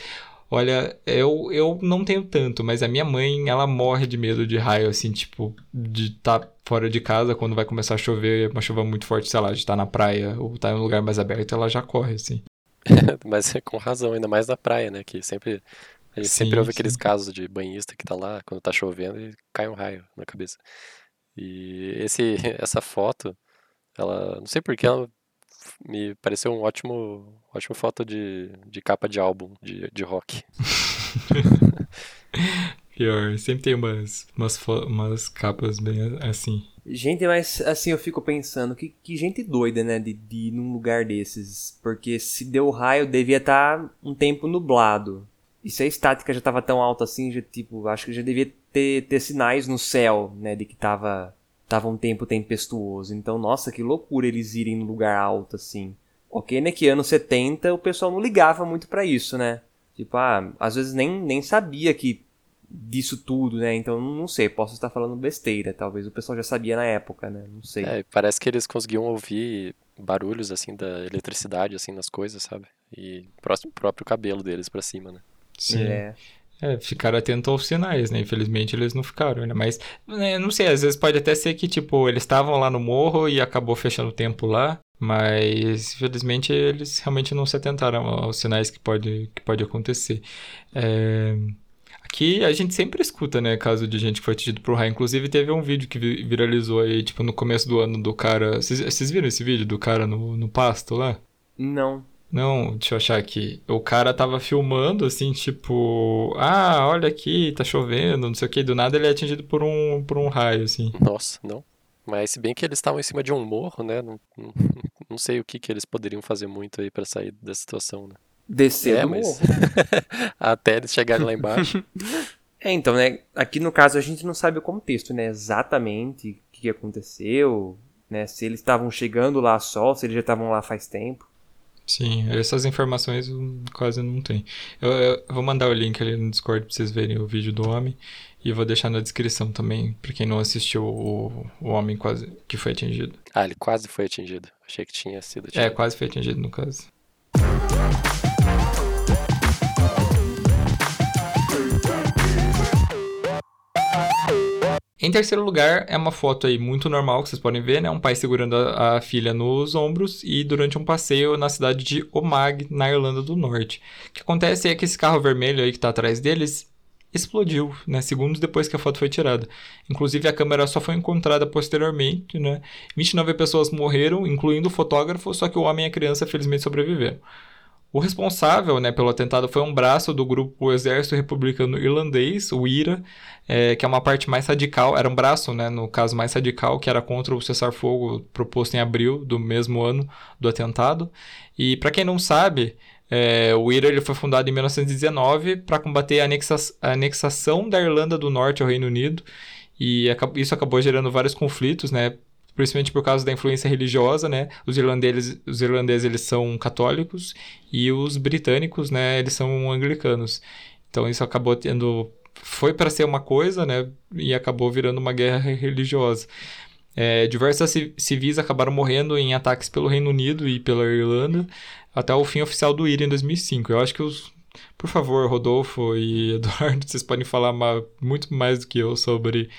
Olha, eu, eu não tenho tanto, mas a minha mãe, ela morre de medo de raio, assim, tipo, de estar tá fora de casa quando vai começar a chover, uma chuva muito forte, sei lá, de estar tá na praia ou estar tá em um lugar mais aberto, ela já corre, assim. [laughs] mas é com razão, ainda mais na praia, né? Que sempre. A gente sim, sempre ouve sim. aqueles casos de banhista que tá lá quando tá chovendo e cai um raio na cabeça. E esse, [laughs] essa foto, ela. Não sei porque ela me pareceu um ótimo, ótimo foto de, de capa de álbum de, de rock. [laughs] Pior, sempre tem umas, umas, umas capas bem assim. Gente, mas assim eu fico pensando, que, que gente doida, né, de, de ir num lugar desses. Porque se deu raio, devia estar tá um tempo nublado. E se a estática já estava tão alta assim, já, tipo, acho que já devia ter, ter sinais no céu, né, de que tava tava um tempo tempestuoso. Então, nossa, que loucura eles irem no lugar alto assim. Ok, né, que anos 70 o pessoal não ligava muito para isso, né? Tipo, ah, às vezes nem, nem sabia que disso tudo, né? Então não sei, posso estar falando besteira. Talvez o pessoal já sabia na época, né? Não sei. É, parece que eles conseguiam ouvir barulhos assim da eletricidade assim nas coisas, sabe? E próximo próprio cabelo deles para cima, né? Sim. É. É, ficaram atentos aos sinais, né? Infelizmente eles não ficaram, né? Mas, né, não sei, às vezes pode até ser que, tipo, eles estavam lá no morro e acabou fechando o tempo lá. Mas, infelizmente, eles realmente não se atentaram aos sinais que pode, que pode acontecer. É... Aqui a gente sempre escuta, né, caso de gente que foi atingido por raio. Inclusive teve um vídeo que viralizou aí, tipo, no começo do ano do cara. Vocês viram esse vídeo do cara no, no pasto lá? Não. Não, deixa eu achar aqui. O cara tava filmando, assim, tipo, ah, olha aqui, tá chovendo, não sei o que. Do nada ele é atingido por um, por um raio, assim. Nossa, não. Mas se bem que eles estavam em cima de um morro, né? Não, não, [laughs] não sei o que, que eles poderiam fazer muito aí para sair dessa situação, né? Descer é, mas... [laughs] Até eles chegarem lá embaixo. [laughs] é, então, né? Aqui no caso a gente não sabe o contexto, né? Exatamente o que aconteceu, né? Se eles estavam chegando lá só, se eles já estavam lá faz tempo. Sim, essas informações quase não tem. Eu, eu, vou mandar o link ali no Discord pra vocês verem o vídeo do homem. E vou deixar na descrição também, pra quem não assistiu o, o homem quase que foi atingido. Ah, ele quase foi atingido. Achei que tinha sido atingido. É, quase foi atingido no caso. Em terceiro lugar, é uma foto aí muito normal que vocês podem ver, né? Um pai segurando a, a, filha nos ombros e durante um passeio na cidade de Omagh, na Irlanda do Norte. O que acontece é que esse carro vermelho aí que tá atrás deles explodiu, né? Segundos depois que a foto foi tirada. Inclusive a câmera só foi encontrada posteriormente, né? 29 pessoas morreram, incluindo o fotógrafo, só que o homem e a criança felizmente sobreviveram. O responsável né, pelo atentado foi um braço do grupo Exército Republicano Irlandês, o IRA, é, que é uma parte mais radical, era um braço, né, no caso mais radical, que era contra o cessar-fogo proposto em abril do mesmo ano do atentado. E para quem não sabe, é, o IRA ele foi fundado em 1919 para combater a, anexa a anexação da Irlanda do Norte ao Reino Unido. E isso acabou gerando vários conflitos, né? principalmente por causa da influência religiosa, né? Os irlandeses, os irlandeses eles são católicos e os britânicos, né, eles são anglicanos. Então isso acabou tendo foi para ser uma coisa, né, e acabou virando uma guerra religiosa. É, diversas civis acabaram morrendo em ataques pelo Reino Unido e pela Irlanda até o fim oficial do IRA em 2005. Eu acho que os por favor, Rodolfo e [laughs] Eduardo, vocês podem falar muito mais do que eu sobre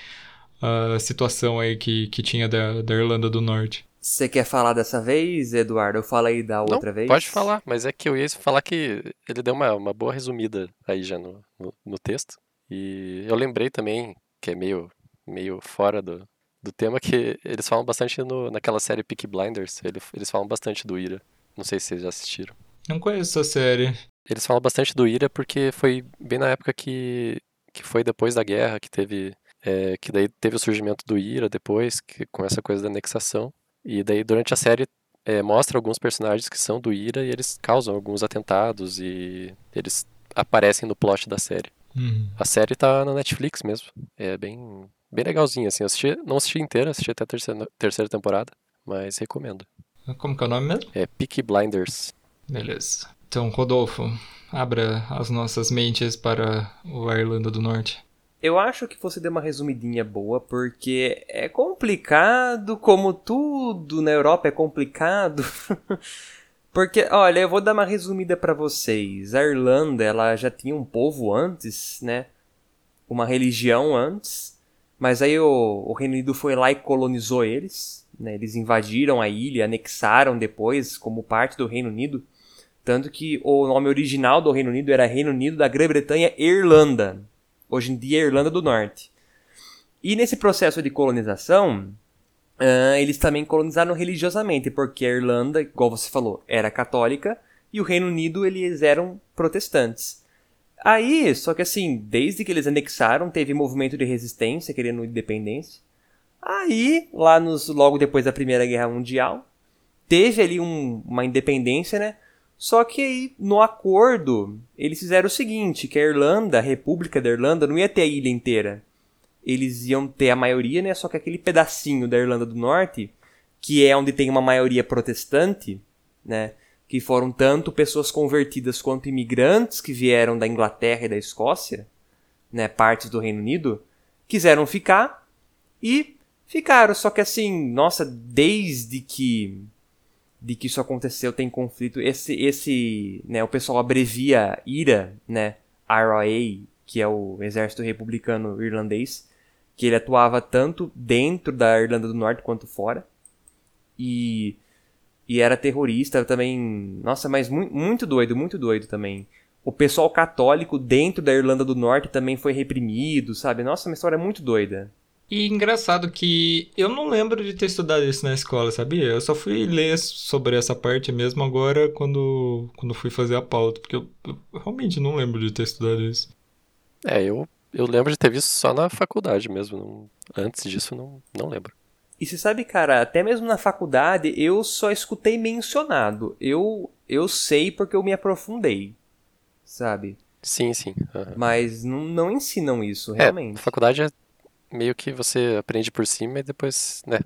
a situação aí que, que tinha da, da Irlanda do Norte. Você quer falar dessa vez, Eduardo? Eu falei da outra Não, vez? Pode falar, mas é que eu ia falar que ele deu uma, uma boa resumida aí já no, no, no texto. E eu lembrei também, que é meio, meio fora do, do tema, que eles falam bastante no, naquela série Peaky Blinders. Eles, eles falam bastante do Ira. Não sei se vocês já assistiram. Não conheço essa série. Eles falam bastante do Ira porque foi bem na época que, que foi depois da guerra, que teve é, que daí teve o surgimento do IRA depois, que, com essa coisa da anexação. E daí durante a série é, mostra alguns personagens que são do IRA e eles causam alguns atentados e eles aparecem no plot da série. Uhum. A série tá na Netflix mesmo. É bem, bem legalzinha, assim. Eu assisti, não assisti inteira, assisti até a terceira, terceira temporada, mas recomendo. Como que é o nome mesmo? É Peaky Blinders. Beleza. Então, Rodolfo, abra as nossas mentes para o Irlanda do Norte. Eu acho que você deu uma resumidinha boa, porque é complicado, como tudo na Europa é complicado. [laughs] porque, olha, eu vou dar uma resumida para vocês. A Irlanda, ela já tinha um povo antes, né? Uma religião antes. Mas aí o, o Reino Unido foi lá e colonizou eles. Né? Eles invadiram a ilha, anexaram depois como parte do Reino Unido. Tanto que o nome original do Reino Unido era Reino Unido da Grã-Bretanha Irlanda hoje em dia é Irlanda do Norte. E nesse processo de colonização, uh, eles também colonizaram religiosamente, porque a Irlanda, igual você falou, era católica e o Reino Unido eles eram protestantes. Aí, só que assim, desde que eles anexaram, teve movimento de resistência querendo independência. Aí, lá nos, logo depois da Primeira Guerra Mundial, teve ali um, uma independência, né? Só que aí, no acordo, eles fizeram o seguinte, que a Irlanda, a República da Irlanda, não ia ter a ilha inteira. Eles iam ter a maioria, né? Só que aquele pedacinho da Irlanda do Norte, que é onde tem uma maioria protestante, né? Que foram tanto pessoas convertidas quanto imigrantes que vieram da Inglaterra e da Escócia, né, partes do Reino Unido, quiseram ficar e ficaram. Só que assim, nossa, desde que de que isso aconteceu tem conflito. Esse, esse, né, o pessoal abrevia IRA, né, IRA, que é o Exército Republicano Irlandês, que ele atuava tanto dentro da Irlanda do Norte quanto fora. E, e era terrorista também. Nossa, mas muito, muito doido, muito doido também. O pessoal católico dentro da Irlanda do Norte também foi reprimido, sabe? Nossa, uma história muito doida. E engraçado que eu não lembro de ter estudado isso na escola, sabia? Eu só fui ler sobre essa parte mesmo agora quando, quando fui fazer a pauta, porque eu, eu realmente não lembro de ter estudado isso. É, eu, eu lembro de ter visto só na faculdade mesmo. Não, antes disso, não, não lembro. E você sabe, cara, até mesmo na faculdade eu só escutei mencionado. Eu, eu sei porque eu me aprofundei, sabe? Sim, sim. Uhum. Mas não, não ensinam isso, realmente. É, faculdade é meio que você aprende por cima e depois, né?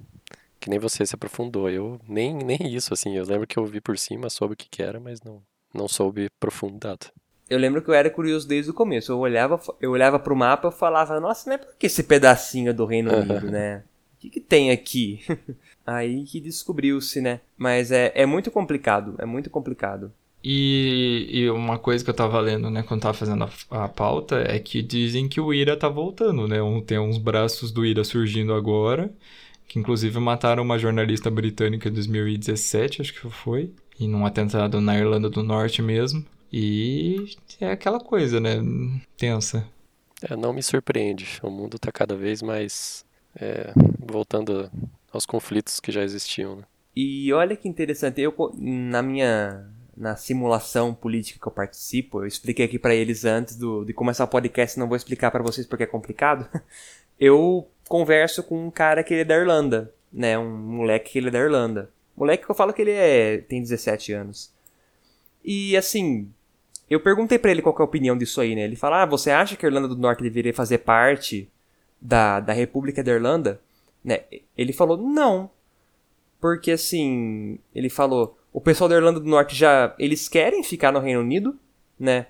Que nem você se aprofundou. Eu nem, nem isso, assim. Eu lembro que eu vi por cima, soube o que, que era, mas não, não soube aprofundado. Eu lembro que eu era curioso desde o começo. Eu olhava, eu olhava pro mapa e falava, nossa, não é por que esse pedacinho do Reino Unido, né? O que, que tem aqui? [laughs] Aí que descobriu-se, né? Mas é, é muito complicado, é muito complicado. E, e, uma coisa que eu tava lendo, né, quando tava fazendo a, a, pauta, é que dizem que o Ira tá voltando, né? Um, tem uns braços do Ira surgindo agora, que inclusive mataram uma jornalista britânica em 2017, acho que foi, em um atentado na Irlanda do Norte mesmo. E é aquela coisa, né? Tensa. É, não me surpreende. O mundo tá cada vez mais é, voltando aos conflitos que já existiam, né? E olha que interessante, eu na minha na simulação política que eu participo, eu expliquei aqui para eles antes do, de começar o podcast, não vou explicar para vocês porque é complicado. [laughs] Eu converso com um cara que ele é da Irlanda, né, um moleque que ele é da Irlanda. Moleque que eu falo que ele é tem 17 anos. E assim, eu perguntei para ele qual é a opinião disso aí, né? Ele fala: "Ah, você acha que a Irlanda do Norte deveria fazer parte da, da República da Irlanda?" Né? Ele falou: "Não." Porque assim, ele falou: o pessoal da Irlanda do Norte já. Eles querem ficar no Reino Unido, né?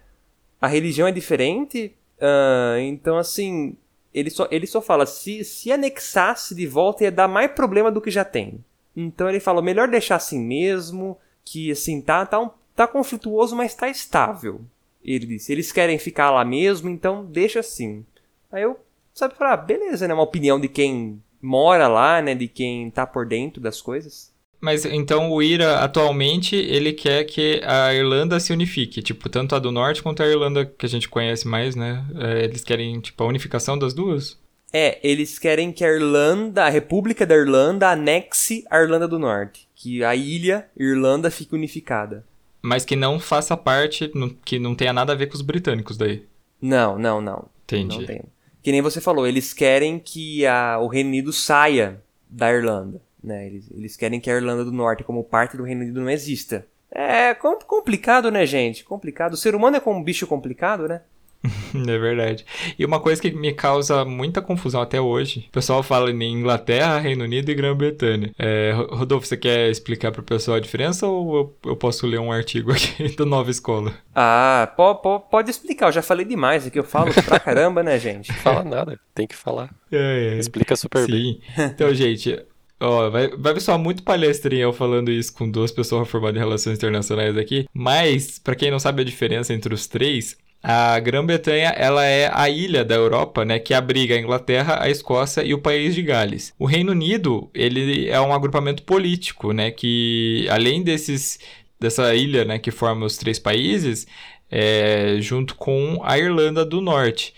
A religião é diferente. Uh, então, assim. Ele só, ele só fala: se, se anexasse de volta ia dar mais problema do que já tem. Então ele fala: melhor deixar assim mesmo. Que, assim, tá, tá, um, tá conflituoso, mas tá estável. Ele disse: eles querem ficar lá mesmo, então deixa assim. Aí eu, sabe, falar: ah, beleza, né? Uma opinião de quem mora lá, né? De quem tá por dentro das coisas. Mas então o IRA atualmente ele quer que a Irlanda se unifique, tipo, tanto a do norte quanto a Irlanda que a gente conhece mais, né? É, eles querem, tipo, a unificação das duas? É, eles querem que a Irlanda, a República da Irlanda, anexe a Irlanda do Norte. Que a ilha Irlanda fique unificada. Mas que não faça parte, que não tenha nada a ver com os britânicos daí. Não, não, não. Entendi. Não tem. Que nem você falou, eles querem que a, o Reino Unido saia da Irlanda. Né? Eles, eles querem que a Irlanda do Norte, como parte do Reino Unido, não exista. É complicado, né, gente? Complicado. O ser humano é como um bicho complicado, né? [laughs] é verdade. E uma coisa que me causa muita confusão até hoje: o pessoal fala em Inglaterra, Reino Unido e Grã-Bretanha. É, Rodolfo, você quer explicar para o pessoal a diferença ou eu, eu, posso ler um artigo aqui [laughs] do Nova Escola? Ah, po, po, pode explicar. Eu já falei demais aqui. Eu falo [laughs] pra caramba, né, gente? Fala nada, tem que falar. É, é. Explica super Sim. bem. Então, gente, Ó, vai, vai só muito palestrinha eu falando isso com duas pessoas formadas em relações internacionais aqui. Mas, para quem não sabe a diferença entre os três, a Grã-Bretanha, ela é a ilha da Europa, né, que abriga a Inglaterra, a Escócia e o país de Gales. O Reino Unido, ele é um agrupamento político, né, que além desses dessa ilha, né, que forma os três países, é, junto com a Irlanda do Norte.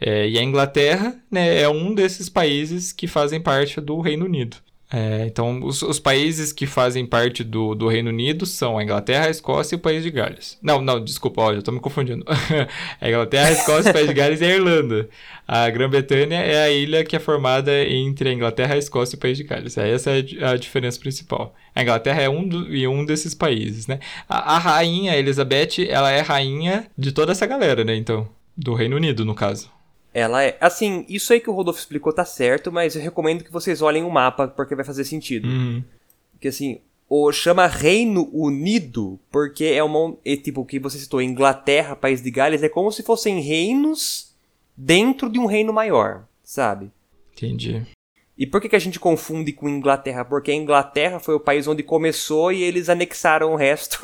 É, e a Inglaterra né, é um desses países que fazem parte do Reino Unido. É, então, os, os, países que fazem parte do, do, Reino Unido são a Inglaterra, a Escócia e o País de Gales. Não, não, desculpa, olha, eu tô me confundindo. [laughs] a Inglaterra, a Escócia, o País de Gales e a Irlanda. A Grã-Bretanha é a ilha que é formada entre a Inglaterra, a Escócia e o País de Gales. Essa é a diferença principal. A Inglaterra é um, do, e um desses países, né? A, a rainha Elizabeth, ela é rainha de toda essa galera, né? Então, do Reino Unido, no caso. Ela é. Assim, isso aí que o Rodolfo explicou tá certo, mas eu recomendo que vocês olhem o mapa porque vai fazer sentido. Uhum. Porque assim, o chama Reino Unido porque é uma. É, tipo, o que você citou, Inglaterra, País de Gales, é como se fossem reinos dentro de um reino maior, sabe? Entendi. E por que, que a gente confunde com Inglaterra? Porque a Inglaterra foi o país onde começou e eles anexaram o resto.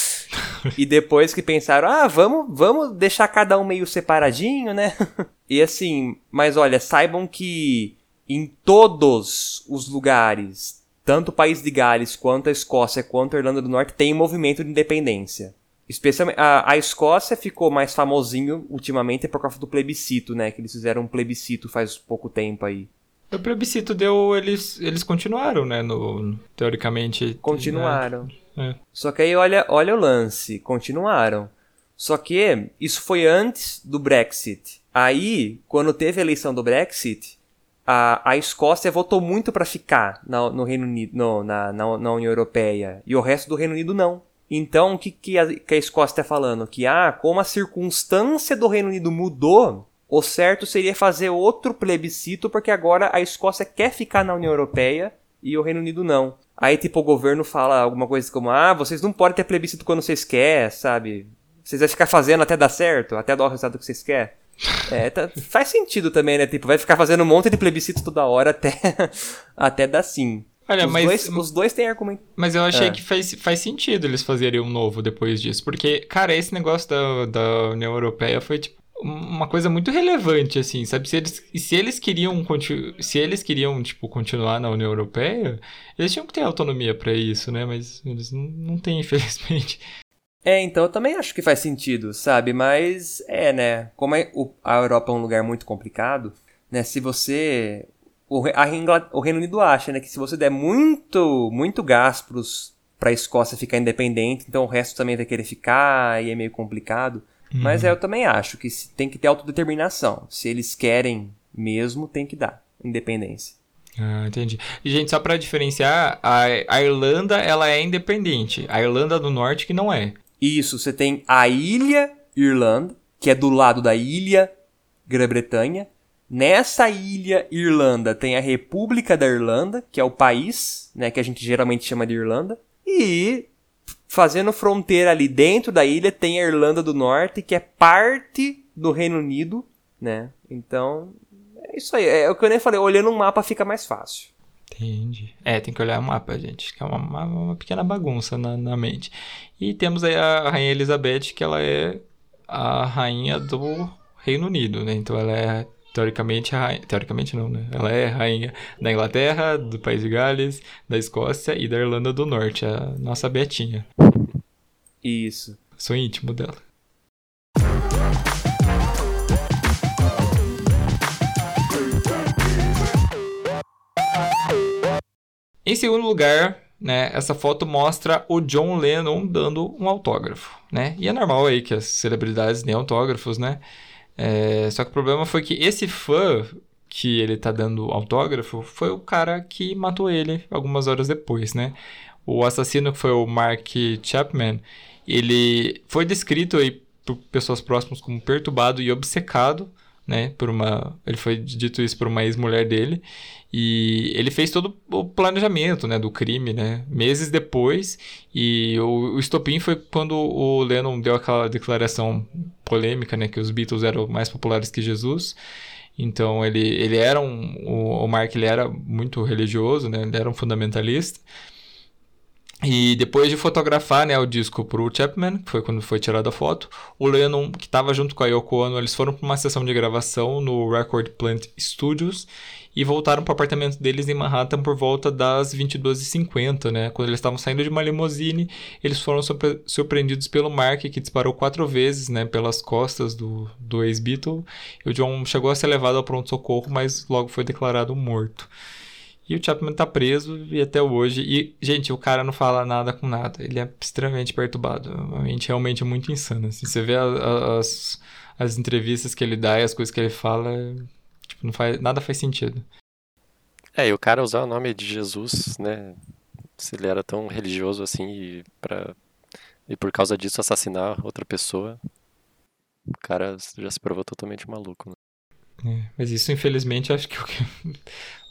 [laughs] e depois que pensaram, ah, vamos, vamos deixar cada um meio separadinho, né? [laughs] e assim, mas olha, saibam que em todos os lugares, tanto o país de Gales, quanto a Escócia, quanto a Irlanda do Norte, tem movimento de independência. Especialmente a, a Escócia ficou mais famosinho ultimamente por causa do plebiscito, né? Que eles fizeram um plebiscito faz pouco tempo aí. O plebiscito deu. Eles, eles continuaram, né? No, teoricamente. Continuaram. Né? É. Só que aí olha, olha o lance. Continuaram. Só que isso foi antes do Brexit. Aí, quando teve a eleição do Brexit, a, a Escócia votou muito para ficar na, no Reino Unido, no, na, na, na, União Europeia. E o resto do Reino Unido não. Então, o que, que, a, que a Escócia está falando? Que, ah, como a circunstância do Reino Unido mudou, o certo seria fazer outro plebiscito, porque agora a Escócia quer ficar na União Europeia e o Reino Unido não. Aí, tipo, o governo fala alguma coisa como: ah, vocês não podem ter plebiscito quando vocês querem, sabe? Vocês vão ficar fazendo até dar certo, até dar o resultado que vocês querem. É, tá, faz sentido também, né? Tipo, vai ficar fazendo um monte de plebiscito toda hora até, [laughs] até dar sim. Olha, os mas. Dois, os dois têm argumento. Mas eu achei É. que faz, faz sentido eles fazerem um novo depois disso. Porque, cara, esse negócio da, da União Europeia foi, tipo, uma coisa muito relevante, assim, sabe? Se eles, se eles queriam se eles queriam, tipo, continuar na União Europeia, eles tinham que ter autonomia pra isso, né? Mas eles não, têm, [laughs] infelizmente. É, então eu também acho que faz sentido, sabe? Mas é, né? Como é- o- a Europa é um lugar muito complicado, né? Se você. O, a o Reino Unido acha, né? Que se você der muito, muito gás pros, pra Escócia ficar independente, então o resto também vai querer ficar e é meio complicado. Mas é, eu também acho que se- tem que ter autodeterminação. Se eles querem mesmo, tem que dar independência. Ah, entendi. E, gente, só pra diferenciar, a, a Irlanda, ela é independente. A Irlanda do Norte que não é. Isso, você tem a ilha Irlanda, que é do lado da ilha Grã-Bretanha. Nessa ilha Irlanda tem a República da Irlanda, que é o país, né, que a gente geralmente chama de Irlanda. E fazendo fronteira ali dentro da ilha tem a Irlanda do Norte, que é parte do Reino Unido, né? Então, é isso aí. É o que eu nem falei, olhando um mapa fica mais fácil. Entendi. É, tem que olhar o mapa, gente, que é uma, uma, uma pequena bagunça na, na mente. E temos aí a Rainha Elizabeth, que ela é a rainha do Reino Unido, né? Então ela é, teoricamente, a rainha... Teoricamente não, né? Ela é rainha da Inglaterra, do País de Gales, da Escócia e da Irlanda do Norte, a nossa Betinha. Isso. Sou íntimo dela. Em segundo lugar, né, essa foto mostra o John Lennon dando um autógrafo, né? E é normal aí que as celebridades deem autógrafos, né? É, só que o problema foi que esse fã que ele tá dando autógrafo foi o cara que matou ele algumas horas depois, né? O assassino que foi o Mark Chapman, ele foi descrito aí por pessoas próximas como perturbado e obcecado, né? Por uma, ele foi dito isso por uma ex-mulher dele e ele fez todo o planejamento, né, do crime, né? Meses depois e o, o estopim foi quando o Lennon deu aquela declaração polêmica, né, que os Beatles eram mais populares que Jesus. Então ele, ele era um, o, o Mark ele era muito religioso, né? Ele era um fundamentalista. E depois de fotografar né, o disco para o Chapman, que foi quando foi tirada a foto, o Lennon, que estava junto com a Yoko Ono, eles foram para uma sessão de gravação no Record Plant Studios e voltaram para o apartamento deles em Manhattan por volta das 22h50, né? Quando eles estavam saindo de uma limusine, eles foram surpre- surpreendidos pelo Mark, que disparou quatro vezes né, pelas costas do, do ex-Beatle. O John chegou a ser levado ao pronto-socorro, mas logo foi declarado morto. E o Chapman tá preso e até hoje. E, gente, o cara não fala nada com nada. Ele é extremamente perturbado. A mente realmente é muito insana. Assim, você vê a- a- as, as entrevistas que ele dá e as coisas que ele fala. Tipo, não faz, nada faz sentido. É, e o cara usar o nome de Jesus, né? Se ele era tão religioso assim e, pra, e por causa disso assassinar outra pessoa, o cara já se provou totalmente maluco, né? É, mas isso, infelizmente, acho que o que.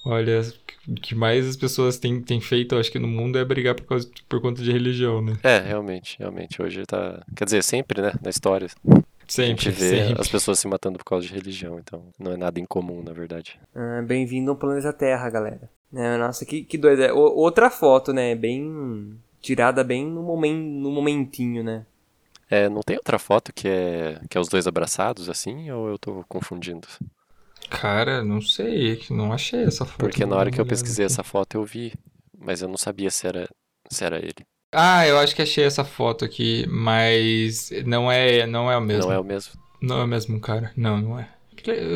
Olha, o que mais as pessoas têm, têm feito, acho que no mundo é brigar por, causa, por conta de religião, né? É, realmente, realmente. Hoje tá. Quer dizer, sempre, né? Na história. Sempre, a gente vê sempre. as pessoas se matando por causa de religião, então não é nada incomum, na verdade. Ah, Bem-vindo ao planeta Terra, galera. É, nossa, que, que doida. O- outra foto, né? Bem. Tirada bem no, momen, no momentinho, né? É, não tem outra foto que é, que é os dois abraçados, assim, ou eu tô confundindo? Cara, não sei, não achei essa foto. Porque na hora que eu pesquisei aqui. essa foto eu vi, mas eu não sabia se era, se era ele. Ah, eu acho que achei essa foto aqui, mas não é, não é o mesmo. Não é o mesmo? Não é o mesmo cara. Não, não é.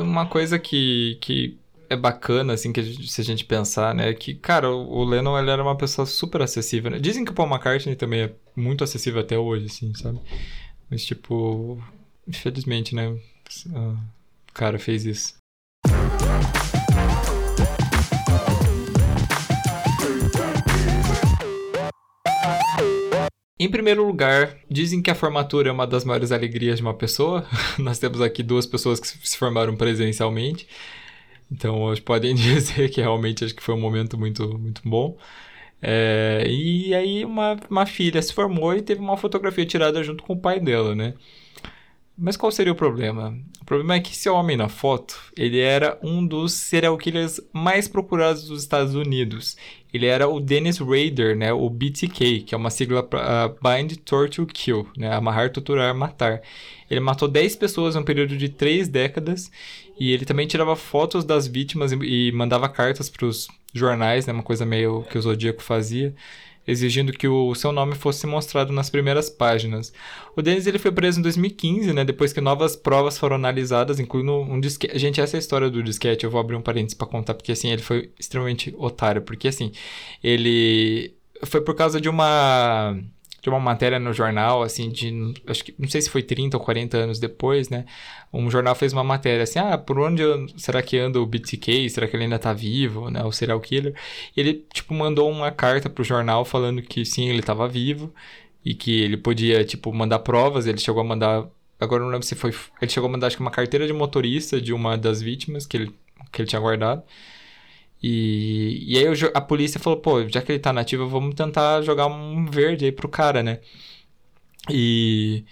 Uma coisa que, que é bacana, assim, que a gente- se a gente pensar, né? é Que, cara, o o Lennon ele era uma pessoa super acessível, né? Dizem que o Paul McCartney também é muito acessível até hoje, assim, sabe? Mas, tipo, infelizmente, né? ah, O cara fez isso. Em primeiro lugar, dizem que a formatura é uma das maiores alegrias de uma pessoa. [laughs] Nós temos aqui duas pessoas que se formaram presencialmente. Então, podem [laughs] dizer que realmente acho que foi um momento muito, muito bom. É, e aí, uma, uma filha se formou e teve uma fotografia tirada junto com o pai dela, né? Mas qual seria o problema? O problema é que esse homem na foto, ele era um dos serial killers mais procurados dos Estados Unidos. Ele era o Dennis Rader, né? O BTK, que é uma sigla para Bind, Torture, Kill, né? Amarrar, torturar, matar. Ele matou 10 pessoas em um período de 3 décadas e ele também tirava fotos das vítimas e, e mandava cartas para os jornais, né? Uma coisa meio que o Zodíaco fazia exigindo que o seu nome fosse mostrado nas primeiras páginas. O Dennis ele foi preso em 2015, né, depois que novas provas foram analisadas, incluindo um disquete. Gente, essa é história do disquete, eu vou abrir um parênteses para contar, porque assim, ele foi extremamente otário, porque assim, ele foi por causa de uma de uma matéria no jornal, assim, de, acho que, não sei se foi 30 ou 40 anos depois, né, um jornal fez uma matéria assim, ah, por onde eu- será que anda o BTK? Será que ele ainda tá vivo, né, o serial killer? ele, tipo, mandou uma carta pro jornal falando que sim, ele tava vivo e que ele podia, tipo, mandar provas. Ele chegou a mandar. Agora não lembro se foi. Ele chegou a mandar, acho que uma carteira de motorista de uma das vítimas que ele, que ele tinha guardado. E, e aí jo- a polícia falou: pô, já que ele tá nativo, vamos tentar jogar um verde aí pro cara, né? E.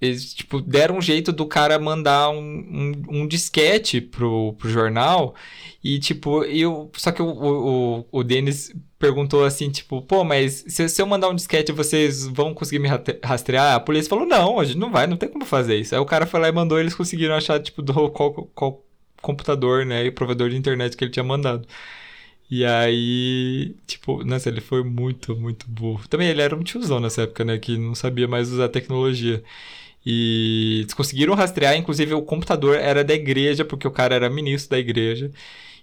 Eles, tipo, deram um jeito do cara mandar um, um, um disquete pro, pro jornal. E, tipo, eu. Só que o, o, o- Denis perguntou assim, tipo, pô, mas se, se eu mandar um disquete, vocês vão conseguir me rastrear? A polícia falou, não, a gente não vai, não tem como fazer isso. Aí o cara foi lá e mandou, eles conseguiram achar, tipo, do qual, qual computador, né, e provedor de internet que ele tinha mandado. E aí, tipo, nossa, ele foi muito, muito burro. Também ele era um tiozão nessa época, né, que não sabia mais usar tecnologia. E eles conseguiram rastrear, inclusive o computador era da igreja, porque o cara era ministro da igreja.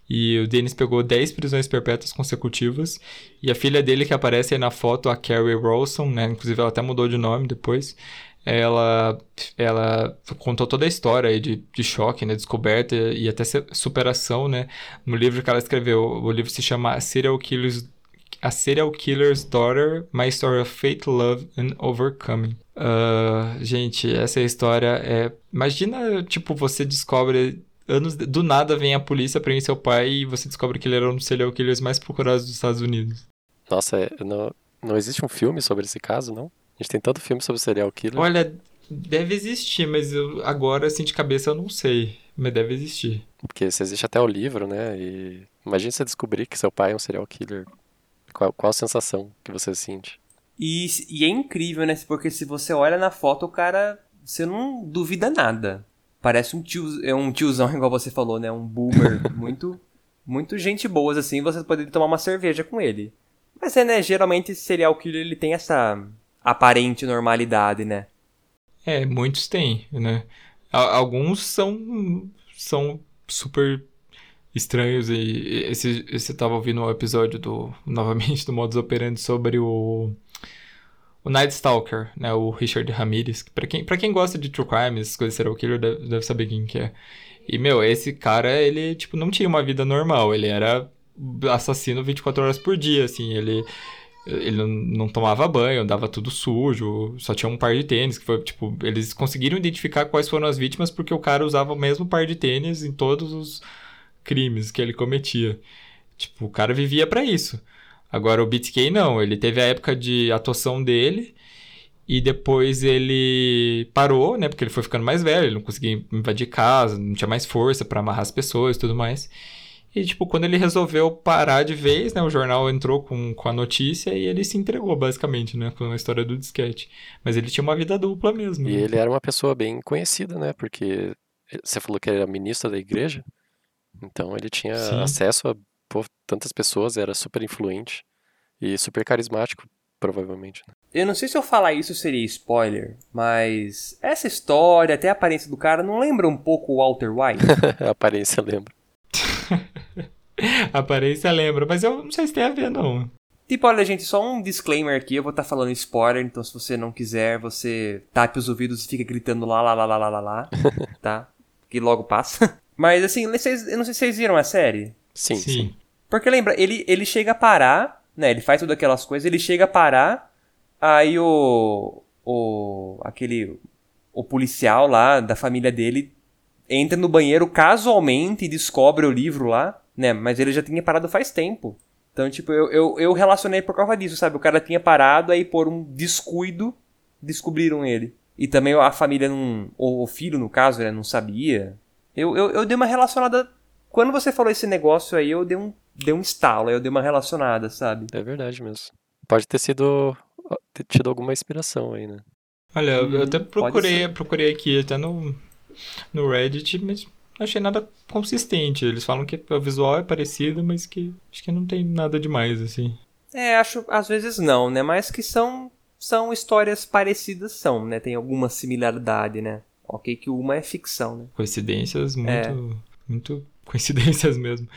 E o Dennis pegou 10 prisões perpétuas consecutivas. E a filha dele, que aparece aí na foto, a Carrie Rawson, né? Inclusive ela até mudou de nome depois. Ela, ela contou toda a história aí de, de choque, né? Descoberta e até superação, né? No livro que ela escreveu. O livro se chama Serial Killer's, A Serial Killer's Daughter, My Story of Fate, Love and Overcoming. Ah, gente, essa história é... Imagina, tipo, você descobre anos do nada vem a polícia prende seu pai e você descobre que ele era um dos serial killers mais procurados dos Estados Unidos. Nossa, é- não, não existe um filme sobre esse caso, não? A gente tem tanto filme sobre serial killer. Olha, deve existir, mas eu, agora assim de cabeça eu não sei, mas deve existir. Porque se existe até o livro, né? E imagina você descobrir que seu pai é um serial killer. Qual, qual a sensação que você sente? E, e é incrível, né? Porque se você olha na foto, o cara. Você não duvida nada. Parece um tio, é um tiozão, [laughs] igual você falou, né? Um boomer [laughs] muito, muito gente boas, assim. Você poderia tomar uma cerveja com ele. Mas é, né? Geralmente esse serial killer ele tem essa aparente normalidade, né? É, muitos têm, né? Alguns são, são super estranhos e esse, eu tava ouvindo um episódio do, [laughs] novamente, do Modus Operandi sobre o, o Night Stalker, né? O Richard Ramirez. que Pra quem, pra quem gosta de true crime, essas coisas serial killer, deve, deve saber quem que é. E, meu, esse cara, ele, tipo, não tinha uma vida normal. Ele era assassino 24 horas por dia, assim. Ele, ele não, tomava banho, andava tudo sujo, só tinha um par de tênis, que foi, tipo, eles conseguiram identificar quais foram as vítimas porque o cara usava o mesmo par de tênis em todos os crimes que ele cometia. Tipo, o cara vivia pra isso. Agora o BTK não, ele teve a época de atuação dele E depois ele parou, né? Porque ele foi ficando mais velho, ele não conseguia invadir casa, não tinha mais força para amarrar as pessoas e tudo mais. E, tipo, quando ele resolveu parar de vez, né? O jornal entrou com, com a notícia e ele se entregou, basicamente, né? Com a história do disquete. Mas ele tinha uma vida dupla mesmo. E né? ele era uma pessoa bem conhecida, né? Porque você falou que ele era ministro da igreja. Então ele tinha Sim. acesso a pô, tantas pessoas, era super influente e super carismático, provavelmente. Né? Eu não sei se eu falar isso seria spoiler, mas essa história, até a aparência do cara, não lembra um pouco o Walter White? [laughs] a aparência lembra. A [laughs] aparência lembra, mas eu não sei se tem a ver, não. tipo, olha, gente, só um disclaimer aqui, eu vou estar falando spoiler, então se você não quiser, você tape os ouvidos e fica gritando lá, lá, lá, lá, lá, lá, lá, [laughs] tá? Que logo passa. [laughs] Mas assim, vocês- eu não sei se vocês viram a série. Sim, sim. Porque lembra, ele, ele chega a parar, né? Ele faz todas aquelas coisas, ele chega a parar, aí o. O. aquele. O policial lá da família dele entra no banheiro casualmente e descobre o livro lá, né? Mas ele já tinha parado faz tempo. Então, tipo, eu, eu, eu relacionei por causa disso, sabe? O cara tinha parado, aí por um descuido, descobriram ele. E também a família não. O, o filho, no caso, né, não sabia. Eu, eu, eu dei uma relacionada. Quando você falou esse negócio aí, eu dei um, dei um estalo, aí eu dei uma relacionada, sabe? É verdade mesmo. Pode ter sido. ter tido alguma inspiração aí, né? Olha, eu- eu até procurei, procurei aqui até no, no Reddit, mas não achei nada consistente. Eles falam que o visual é parecido, mas que acho que não tem nada demais, assim. É, acho, às vezes não, né? Mas que são, são histórias parecidas, são, né? Tem alguma similaridade, né? Ok, que uma é ficção, né? Coincidências muito, É. muito [laughs] coincidências mesmo.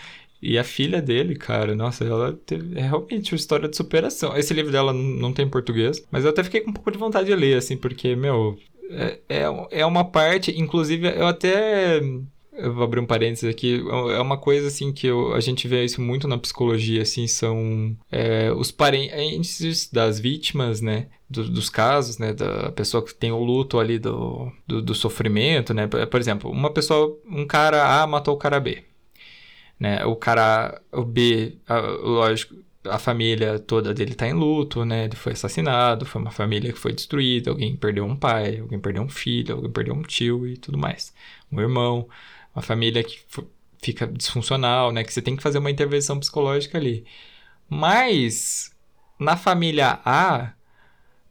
E a filha dele, cara, nossa, ela teve, é realmente uma história de superação. Esse livro dela não tem em português, mas eu até fiquei com um pouco de vontade de ler, assim, porque, meu, é, é, é uma parte, inclusive, eu até. Eu vou abrir um parênteses aqui. É uma coisa, assim, que eu- a gente vê isso muito na psicologia, assim, são é, os parentes das vítimas, né? do- dos casos, né, da pessoa que tem o luto ali do, do, do sofrimento, né, por exemplo, uma pessoa, um cara A matou o cara B, né, o cara o B, lógico, a família toda dele tá em luto, né, ele foi assassinado, foi uma família que foi destruída, alguém perdeu um pai, alguém perdeu um filho, alguém perdeu um tio e tudo mais, um irmão, uma família que fica disfuncional, né, que você tem que fazer uma intervenção psicológica ali. Mas na família A,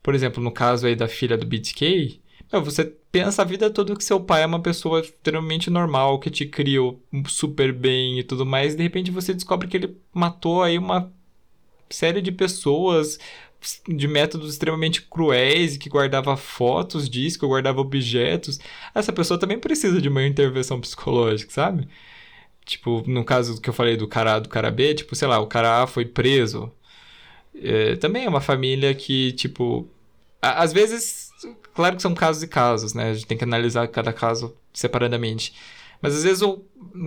por exemplo, no caso aí da filha do BTK, você pensa a vida toda que seu pai é uma pessoa extremamente normal, que te criou super bem e tudo mais, e de repente você descobre que ele matou aí uma série de pessoas de métodos extremamente cruéis que guardava fotos disso, que guardava objetos. Essa pessoa também precisa de uma intervenção psicológica, sabe? Tipo, no caso que eu falei do cara A do cara B, tipo, sei lá, o cara A foi preso. É, também é uma família que, tipo, a- às vezes, claro que são casos e casos, né? A gente tem que analisar cada caso separadamente. Mas às vezes o,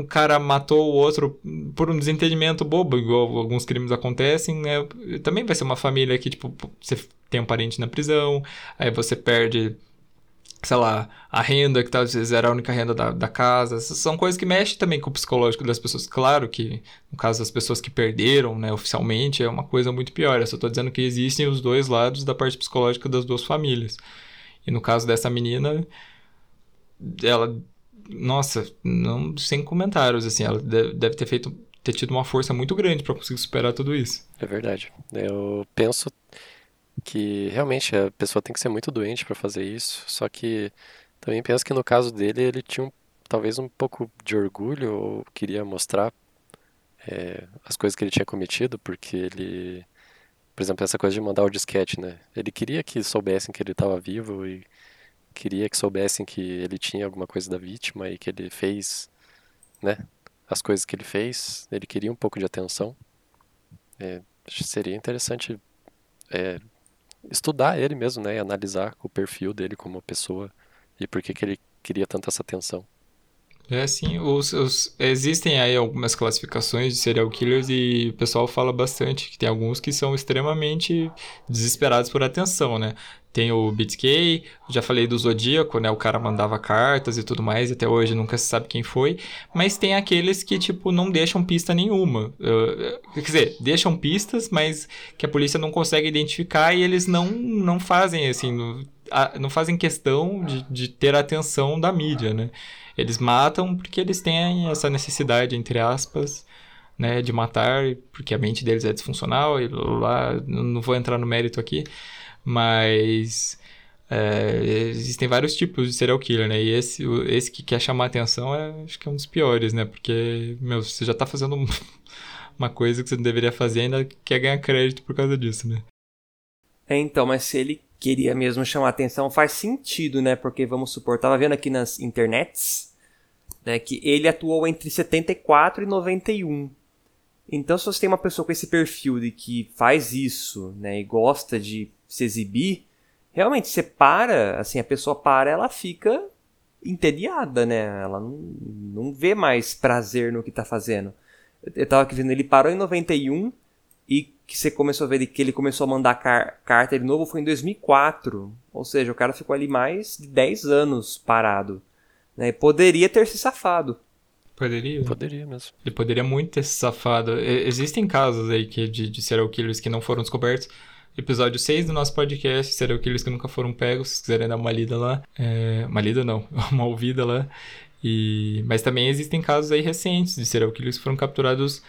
cara matou o outro por um desentendimento bobo, igual alguns crimes acontecem, né? Também vai ser uma família que, tipo, você tem um parente na prisão, aí você perde, sei lá, a renda, que talvez era a única renda da, da casa. Essas são coisas que mexem também com o psicológico das pessoas. Claro que, no caso das pessoas que perderam, né, oficialmente, é uma coisa muito pior. Eu só tô dizendo que existem os dois lados da parte psicológica das duas famílias. E no caso dessa menina, ela nossa, não sem comentários, assim, ela deve, ter feito, ter tido uma força muito grande para conseguir superar tudo isso. É verdade. Eu penso que realmente a pessoa tem que ser muito doente para fazer isso, só que também penso que no caso dele ele tinha um, talvez um pouco de orgulho ou queria mostrar é, as coisas que ele tinha cometido, porque ele, por exemplo, essa coisa de mandar o disquete, né? Ele queria que soubessem que ele estava vivo e queria que soubessem que ele tinha alguma coisa da vítima e que ele fez, né? As coisas que ele fez, ele queria um pouco de atenção. É, seria interessante é, estudar ele mesmo, né? E analisar o perfil dele como pessoa e por que, que ele queria tanto essa atenção. É assim, os, os, existem aí algumas classificações de serial killers e o pessoal fala bastante que tem alguns que são extremamente desesperados por atenção, né? Tem o BTK, já falei do Zodíaco, né? O cara mandava cartas e tudo mais, até hoje nunca se sabe quem foi. Mas tem aqueles que, tipo, não deixam pista nenhuma. Uh, quer dizer, deixam pistas, mas que a polícia não consegue identificar e eles não, não fazem, assim, no, a, não fazem questão de, de ter atenção da mídia, né? Eles matam porque eles têm essa necessidade, entre aspas, né, de matar, porque a mente deles é disfuncional e lá, não vou entrar no mérito aqui, mas é, existem vários tipos de serial killer, né? E esse, esse que quer chamar atenção é, acho que é um dos piores, né? Porque, meu, você já tá fazendo [laughs] uma coisa que você não deveria fazer e ainda quer ganhar crédito por causa disso, né? É, então, mas se ele queria mesmo chamar atenção, faz sentido, né? Porque vamos supor, tava vendo aqui nas internets, né, que ele atuou entre 74 e 91. Então, se você tem uma pessoa com esse perfil de que faz isso, né, e gosta de se exibir, realmente você para, assim, a pessoa para, ela fica entediada, né? Ela não, não vê mais prazer no que tá fazendo. Eu tava aqui vendo, ele parou em 91 e que você começou a ver que ele começou a mandar car carta de novo foi em 2004. Ou seja, o cara ficou ali mais de 10 anos parado. Né? E poderia ter se safado. Poderia. Poderia mesmo. Ele poderia muito ter se safado. E existem casos aí que, de, de serial killers que não foram descobertos. Episódio 6 do nosso podcast, serial killers que nunca foram pegos. Se quiserem dar uma lida lá. É... Uma lida não, [laughs] uma ouvida lá. E... Mas também existem casos aí recentes de serial killers que foram capturados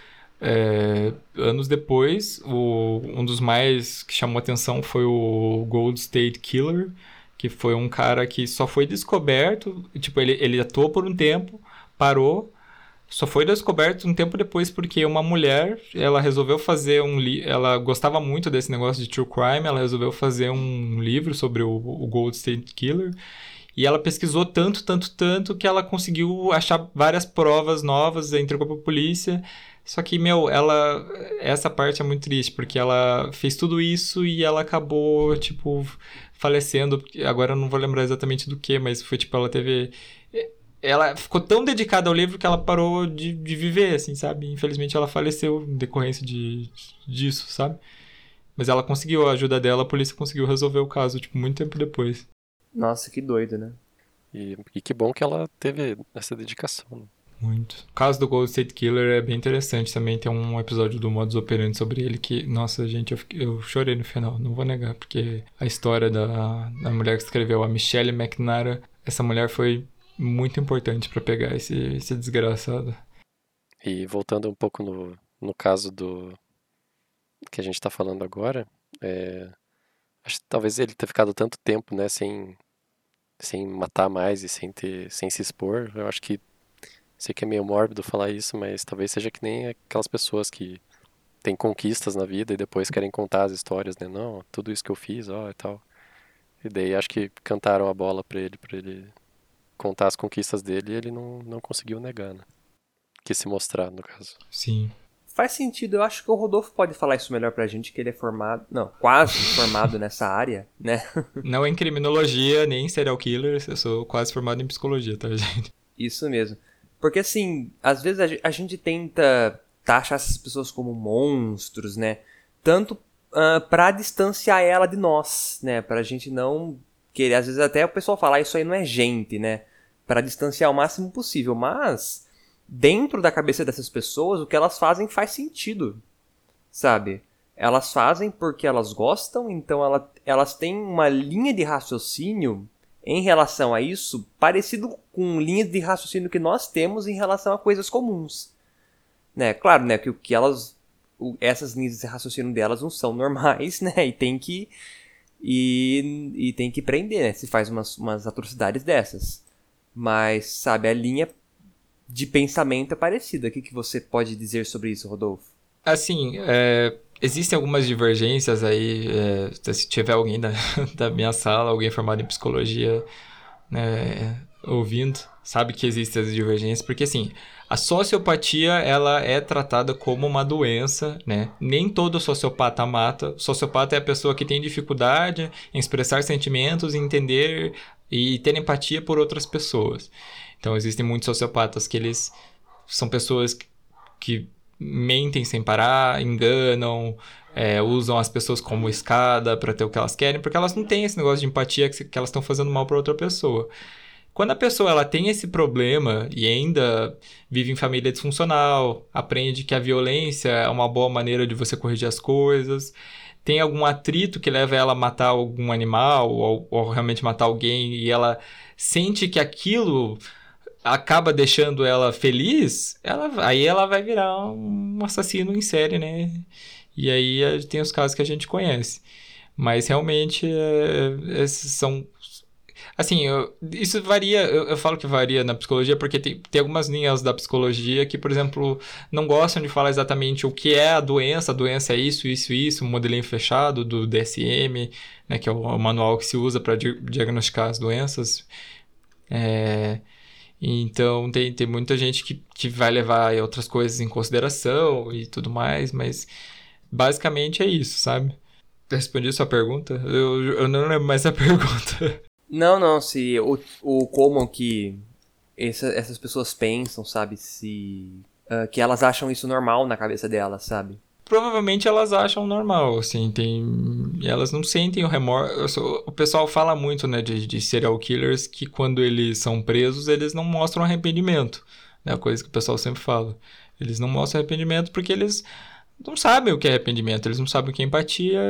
é, anos depois, o, um dos mais que chamou atenção foi o Gold State Killer, que foi um cara que só foi descoberto, tipo, ele, ele atuou por um tempo, parou, só foi descoberto um tempo depois porque uma mulher, ela resolveu fazer um livro, ela gostava muito desse negócio de true crime, ela resolveu fazer um livro sobre o, o Gold State Killer, e ela pesquisou tanto, tanto, tanto que ela conseguiu achar várias provas novas, entregou para a polícia, só que, meu, ela. Essa parte é muito triste, porque ela fez tudo isso e ela acabou, tipo, falecendo. Agora eu não vou lembrar exatamente do que, mas foi tipo, ela teve. Ela ficou tão dedicada ao livro que ela parou de, de viver, assim, sabe? Infelizmente ela faleceu em decorrência de, disso, sabe? Mas ela conseguiu, a ajuda dela, a polícia conseguiu resolver o caso, tipo, muito tempo depois. Nossa, que doido, né? E, e que bom que ela teve essa dedicação. Né? Muito. O caso do Gold State Killer é bem interessante também. Tem um episódio do Modus Operandi sobre ele que, nossa, gente, eu, eu chorei no final, não vou negar, porque a história da, da mulher que escreveu, a Michelle McNara, essa mulher foi muito importante para pegar esse, esse desgraçado. E voltando um pouco no, no caso do que a gente está falando agora, é, acho que talvez ele ter ficado tanto tempo, né, sem sem matar mais e sem ter sem se expor, eu acho que Sei que é meio mórbido falar isso, mas talvez seja que nem aquelas pessoas que têm conquistas na vida e depois querem contar as histórias, né? Não, tudo isso que eu fiz, ó, e tal. E daí acho que cantaram a bola pra ele, pra ele contar as conquistas dele e ele não, não conseguiu negar, né? Que se mostrar, no caso. Sim. Faz sentido, eu acho que o Rodolfo pode falar isso melhor pra gente, que ele é formado, não, quase formado nessa área, né? [laughs] Não em criminologia, nem em serial killers, eu sou quase formado em psicologia, tá, [laughs] gente? Isso mesmo. Porque, assim, às vezes a, gente tenta taxar essas pessoas como monstros, né? Tanto uh, para distanciar ela de nós, né? Pra gente não querer. Às vezes até o pessoal falar, ah, isso aí não é gente, né? Para distanciar o máximo possível. Mas, dentro da cabeça dessas pessoas, o que elas fazem faz sentido, sabe? Elas fazem porque elas gostam, então ela, elas têm uma linha de raciocínio em relação a isso parecido com linhas de raciocínio que nós temos em relação a coisas comuns. Né? Claro, né, que o que elas essas linhas de raciocínio delas não são [laughs] normais, né? E tem que e, e tem que prender, né? Se faz umas, umas atrocidades dessas. Mas, sabe, a linha de pensamento é parecida. O que, que você pode dizer sobre isso, Rodolfo? Assim, é, Existem algumas divergências aí, é, se tiver alguém da, [laughs] da minha sala, alguém formado em psicologia, né, ouvindo, sabe que existem as divergências, porque assim, a sociopatia, ela é tratada como uma doença, né? Nem todo sociopata mata. O sociopata é a pessoa que tem dificuldade em expressar sentimentos, entender e ter empatia por outras pessoas. Então existem muitos sociopatas que eles são pessoas que mentem sem parar, enganam, é, usam as pessoas como escada para ter o que elas querem, porque elas não têm esse negócio de empatia que, que elas estão fazendo mal para outra pessoa. Quando a pessoa ela tem esse problema e ainda vive em família disfuncional, aprende que a violência é uma boa maneira de você corrigir as coisas, tem algum atrito que leva ela a matar algum animal ou, ou realmente matar alguém e ela sente que aquilo acaba deixando ela feliz, ela, aí ela vai virar um assassino em série, né? E aí eh, tem os casos que a gente conhece. Mas realmente é, esses são. Assim, eu, isso varia, eu, eu, falo que varia na psicologia porque tem, tem algumas linhas da psicologia que, por exemplo, não gostam de falar exatamente o que é a doença, a doença é isso, isso, isso, um modelinho fechado do DSM, né, que é o, o manual que se usa para di diagnosticar as doenças. É, então tem, tem muita gente que, que vai levar outras coisas em consideração e tudo mais, mas basicamente é isso, sabe? Respondi a sua pergunta? Eu, eu não lembro mais a [laughs] pergunta. Não, não, se o, o como que essa, essas pessoas pensam, sabe? Se. Uh, que elas acham isso normal na cabeça delas, sabe? Provavelmente elas acham normal, assim, tem. Elas não sentem o remorso. O pessoal fala muito, né, de, de serial killers que quando eles são presos, eles não mostram arrependimento. É né? a coisa que o pessoal sempre fala. Eles não mostram arrependimento porque eles não sabem o que é arrependimento, eles não sabem o que é empatia,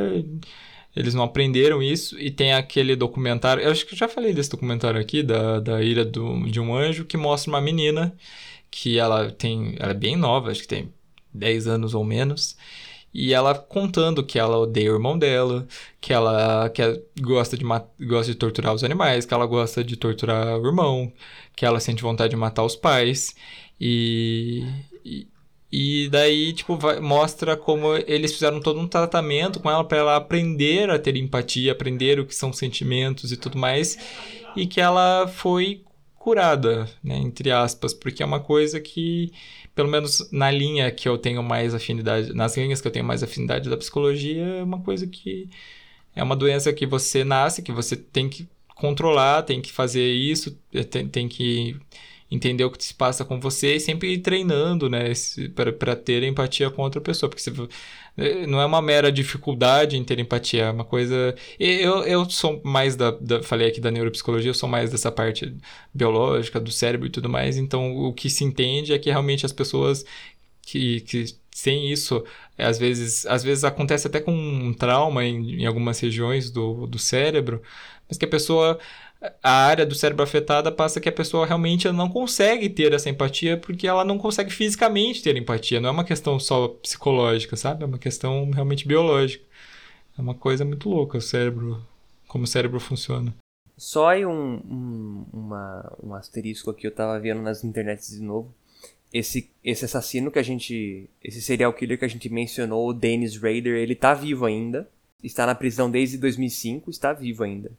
eles não aprenderam isso. E tem aquele documentário, eu acho que eu já falei desse documentário aqui, da, da Ira do, de um Anjo, que mostra uma menina que ela tem, ela é bem nova, acho que tem 10 anos ou menos. E ela contando que ela odeia o irmão dela, que ela que gosta, de gosta de torturar os animais, que ela gosta de torturar o irmão, que ela sente vontade de matar os pais. E, e daí, tipo, vai, mostra como eles fizeram todo um tratamento com ela para ela aprender a ter empatia, aprender o que são sentimentos e tudo mais. E que ela foi curada, né, entre aspas, porque é uma coisa que, pelo menos na linha que eu tenho mais afinidade, nas linhas que eu tenho mais afinidade da psicologia, é uma coisa que é uma doença que você nasce, que você tem que controlar, tem que fazer isso, tem, tem que entender o que se passa com você e sempre ir treinando, né, para ter empatia com outra pessoa, porque você, eh, não é uma mera dificuldade em ter empatia, é uma coisa... Eu, eu sou mais da, da, falei aqui da neuropsicologia, eu sou mais dessa parte biológica, do cérebro e tudo mais, então o que se entende é que realmente as pessoas que, que sem isso, às vezes, às vezes acontece até com um trauma em, em algumas regiões do, do cérebro, mas que a pessoa a área do cérebro afetada passa que a pessoa realmente não consegue ter essa empatia porque ela não consegue fisicamente ter empatia. Não é uma questão só psicológica, sabe? É uma questão realmente biológica. É uma coisa muito louca o cérebro, como o cérebro funciona. Só aí um, um, uma, um asterisco aqui, eu tava vendo nas internets de novo. Esse, esse assassino que a gente. Esse serial killer que a gente mencionou, o Dennis Rader, ele tá vivo ainda. Está na prisão desde 2005, está vivo ainda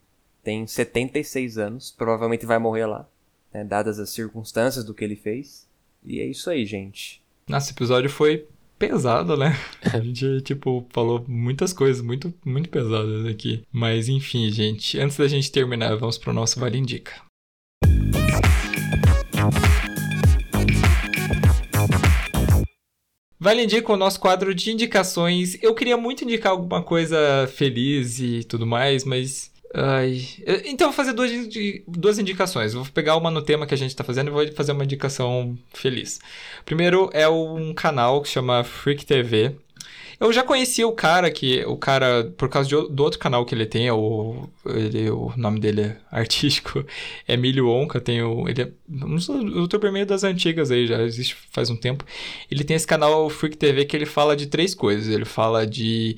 tem 76 anos, provavelmente vai morrer lá, né, dadas as circunstâncias do que ele fez. E é isso aí, gente. Nossa, episódio foi pesado, né? [laughs] A gente, tipo, falou muitas coisas muito, muito pesadas aqui. Mas enfim, gente, antes da gente terminar, vamos pro nosso Vale Indica. Vale Indica o nosso quadro de indicações. Eu queria muito indicar alguma coisa feliz e tudo mais, mas Ai. Então, vou fazer duas, duas indicações. Vou pegar uma no tema que a gente está fazendo e vou fazer uma indicação feliz. Primeiro é um canal que chama Freak TV. Eu já conhecia o cara que. O cara, por causa de, do outro canal que ele tem, é o, ele, o nome dele é [laughs] artístico, é Emílio Onca, tem o. Ele é um youtuber meio das antigas aí, já existe faz um tempo. Ele tem esse canal Freak TV que ele fala de três coisas. Ele fala de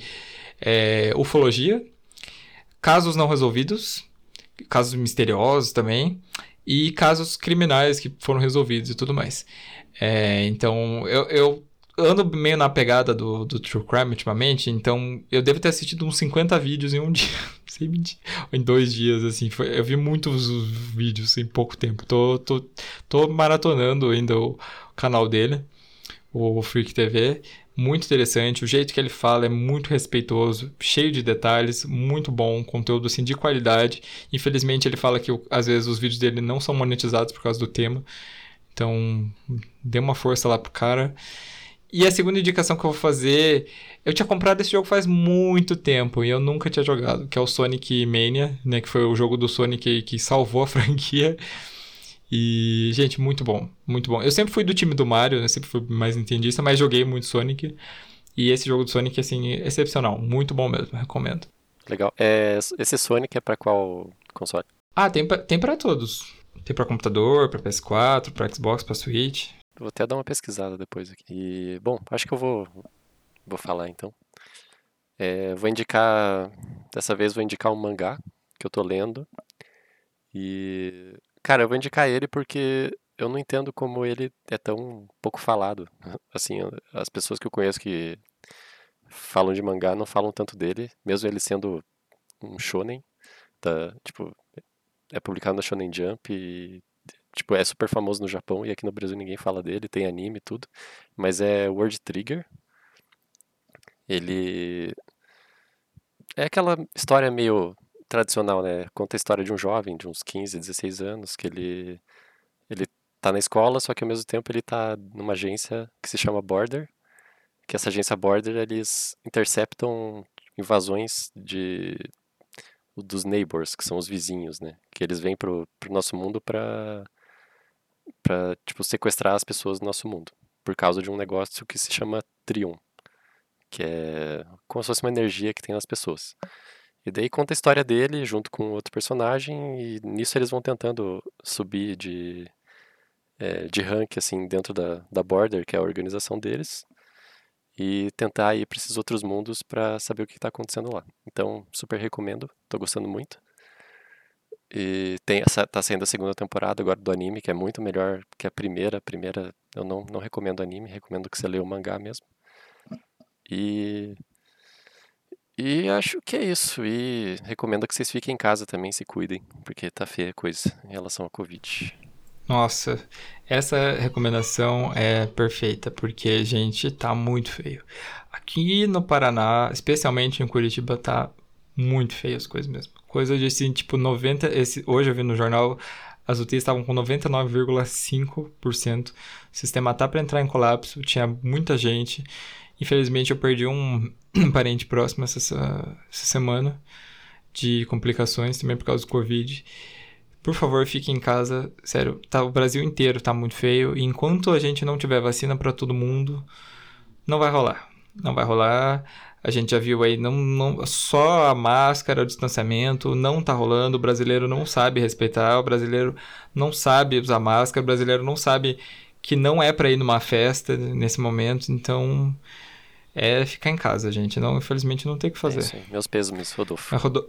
é, ufologia casos não resolvidos, casos misteriosos também, e casos criminais que foram resolvidos e tudo mais. É, então, eu, eu, ando meio na pegada do, do True Crime ultimamente, então eu devo ter assistido uns 50 vídeos em um [laughs] dia, sem mentir, em dois dias, assim. Foi, eu vi muitos vídeos em pouco tempo. Tô, tô, tô maratonando ainda o canal dele, o Freak TV. Muito interessante, o jeito que ele fala é muito respeitoso, cheio de detalhes, muito bom, conteúdo assim de qualidade. Infelizmente ele fala que às vezes os vídeos dele não são monetizados por causa do tema. Então, dê uma força lá pro cara. E a segunda indicação que eu vou fazer, eu tinha comprado esse jogo faz muito tempo e eu nunca tinha jogado, que é o Sonic Mania, né, que foi o jogo do Sonic que salvou a [laughs] franquia. E, gente, muito bom, muito bom. Eu sempre fui do time do Mario, né? Sempre fui mais entendista, mas joguei muito Sonic. E esse jogo do Sonic, assim, excepcional. Muito bom mesmo, recomendo. Legal. É, esse Sonic é para qual console? Ah, tem pra, tem para todos. Tem para computador, para PS4, para Xbox, para Switch. Vou até dar uma pesquisada depois aqui. E, bom, acho que eu vou, vou falar então. É, vou indicar. Dessa vez vou indicar um mangá que eu tô lendo. E Cara, eu vou indicar ele porque eu não entendo como ele é tão pouco falado. Assim, as pessoas que eu conheço que falam de mangá não falam tanto dele, mesmo ele sendo um shonen, tá, tipo, é publicado na Shonen Jump e tipo, é super famoso no Japão e aqui no Brasil ninguém fala dele, tem anime e tudo, mas é World Trigger. Ele é aquela história meio tradicional, né? Conta a história de um jovem de uns 15, 16 anos, que ele ele tá na escola, só que ao mesmo tempo ele tá numa agência que se chama Border, que essa agência Border, eles interceptam invasões de dos neighbors, que são os vizinhos, né? Que eles vêm pro, pro nosso mundo pra, pra, tipo, sequestrar as pessoas do nosso mundo. Por causa de um negócio que se chama Trion. Que é como se fosse uma energia que tem nas pessoas. E daí conta a história dele junto com outro personagem e nisso eles vão tentando subir de, é, de rank assim dentro da, da Border, que é a organização deles, e tentar ir para esses outros mundos para saber o que está acontecendo lá. Então, super recomendo, estou gostando muito. E tem essa, tá saindo a segunda temporada agora do anime, que é muito melhor que a primeira. A primeira eu não, não recomendo anime, recomendo que você leia o mangá mesmo. E e acho que é isso. E recomendo que vocês fiquem em casa também, se cuidem, porque tá feia a coisa em relação ao Covid. Nossa, essa recomendação é perfeita, porque, gente, tá muito feio. Aqui no Paraná, especialmente em Curitiba, tá muito feio as coisas mesmo. Coisa de assim, tipo 90. Esse, hoje eu vi no jornal, as UTIs estavam com 99,5%. O sistema tá para entrar em colapso, tinha muita gente. Infelizmente eu perdi um [clears throat] parente próximo essa, essa semana de complicações também por causa do Covid. Por favor, fique em casa. Sério, tá, o Brasil inteiro tá muito feio. E enquanto a gente não tiver vacina para todo mundo, não vai rolar. Não vai rolar. A gente já viu aí, não, não, só a máscara, o distanciamento, não tá rolando. O brasileiro não sabe respeitar, o brasileiro não sabe usar máscara, o brasileiro não sabe que não é para ir numa festa nesse momento. Então, é ficar em casa, gente. Não, infelizmente não tem o que fazer. É Meus pesos, Rodolfo. Ah, Rodo...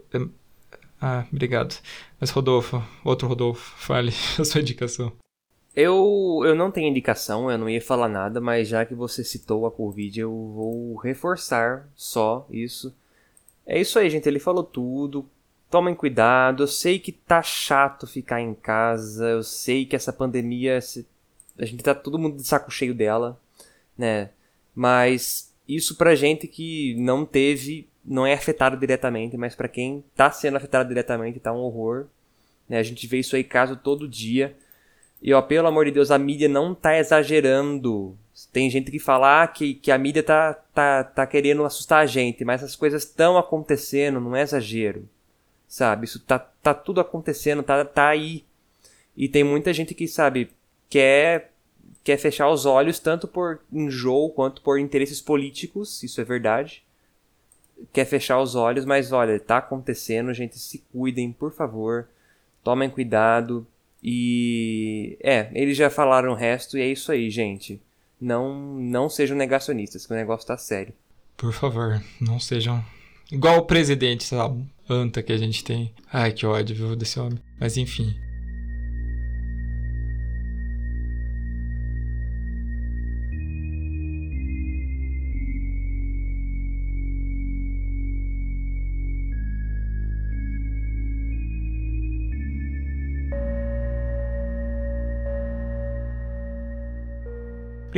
ah, obrigado. Mas Rodolfo, outro Rodolfo, fale [laughs] a sua indicação. Eu, eu não tenho indicação, eu não ia falar nada, mas já que você citou a Covid, eu vou reforçar só isso. É isso aí, gente. Ele falou tudo. Tomem cuidado. Eu sei que tá chato ficar em casa. Eu sei que essa pandemia. A gente tá todo mundo de saco cheio dela, né? Mas isso pra gente que não teve, não é afetado diretamente, mas para quem tá sendo afetado diretamente tá um horror. Né? A gente vê isso aí caso todo dia. E ó, pelo amor de Deus, a mídia não tá exagerando. Tem gente que fala ah, que, que a mídia tá, tá, tá querendo assustar a gente, mas as coisas estão acontecendo, não é exagero. Sabe? Isso tá, tá tudo acontecendo, tá, tá aí. E tem muita gente que, sabe, quer quer fechar os olhos tanto por enjoo quanto por interesses políticos, isso é verdade. Quer fechar os olhos, mas olha, tá acontecendo, gente, se cuidem, por favor. Tomem cuidado. E é, eles já falaram o resto e é isso aí, gente. Não não sejam negacionistas, que o negócio tá sério. Por favor, não sejam igual o presidente, sabe? Anta que a gente tem. Ai, que ódio, viu, desse homem. Mas enfim.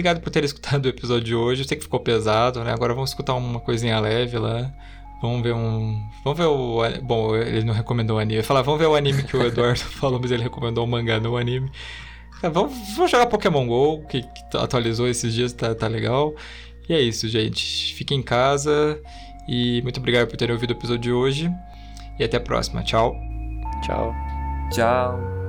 Obrigado por ter escutado o episódio de hoje. Eu sei que ficou pesado, né? Agora vamos escutar uma coisinha leve lá. Vamos ver um. Vamos ver o. Bom, ele não recomendou o anime. Falar, vamos ver o anime que o Eduardo [laughs] falou, mas ele recomendou o mangá no anime. É, vamos, vamos jogar Pokémon GO, que, que atualizou esses dias, tá, tá legal. E é isso, gente. Fiquem em casa. E muito obrigado por terem ouvido o episódio de hoje. E até a próxima. Tchau. Tchau. Tchau.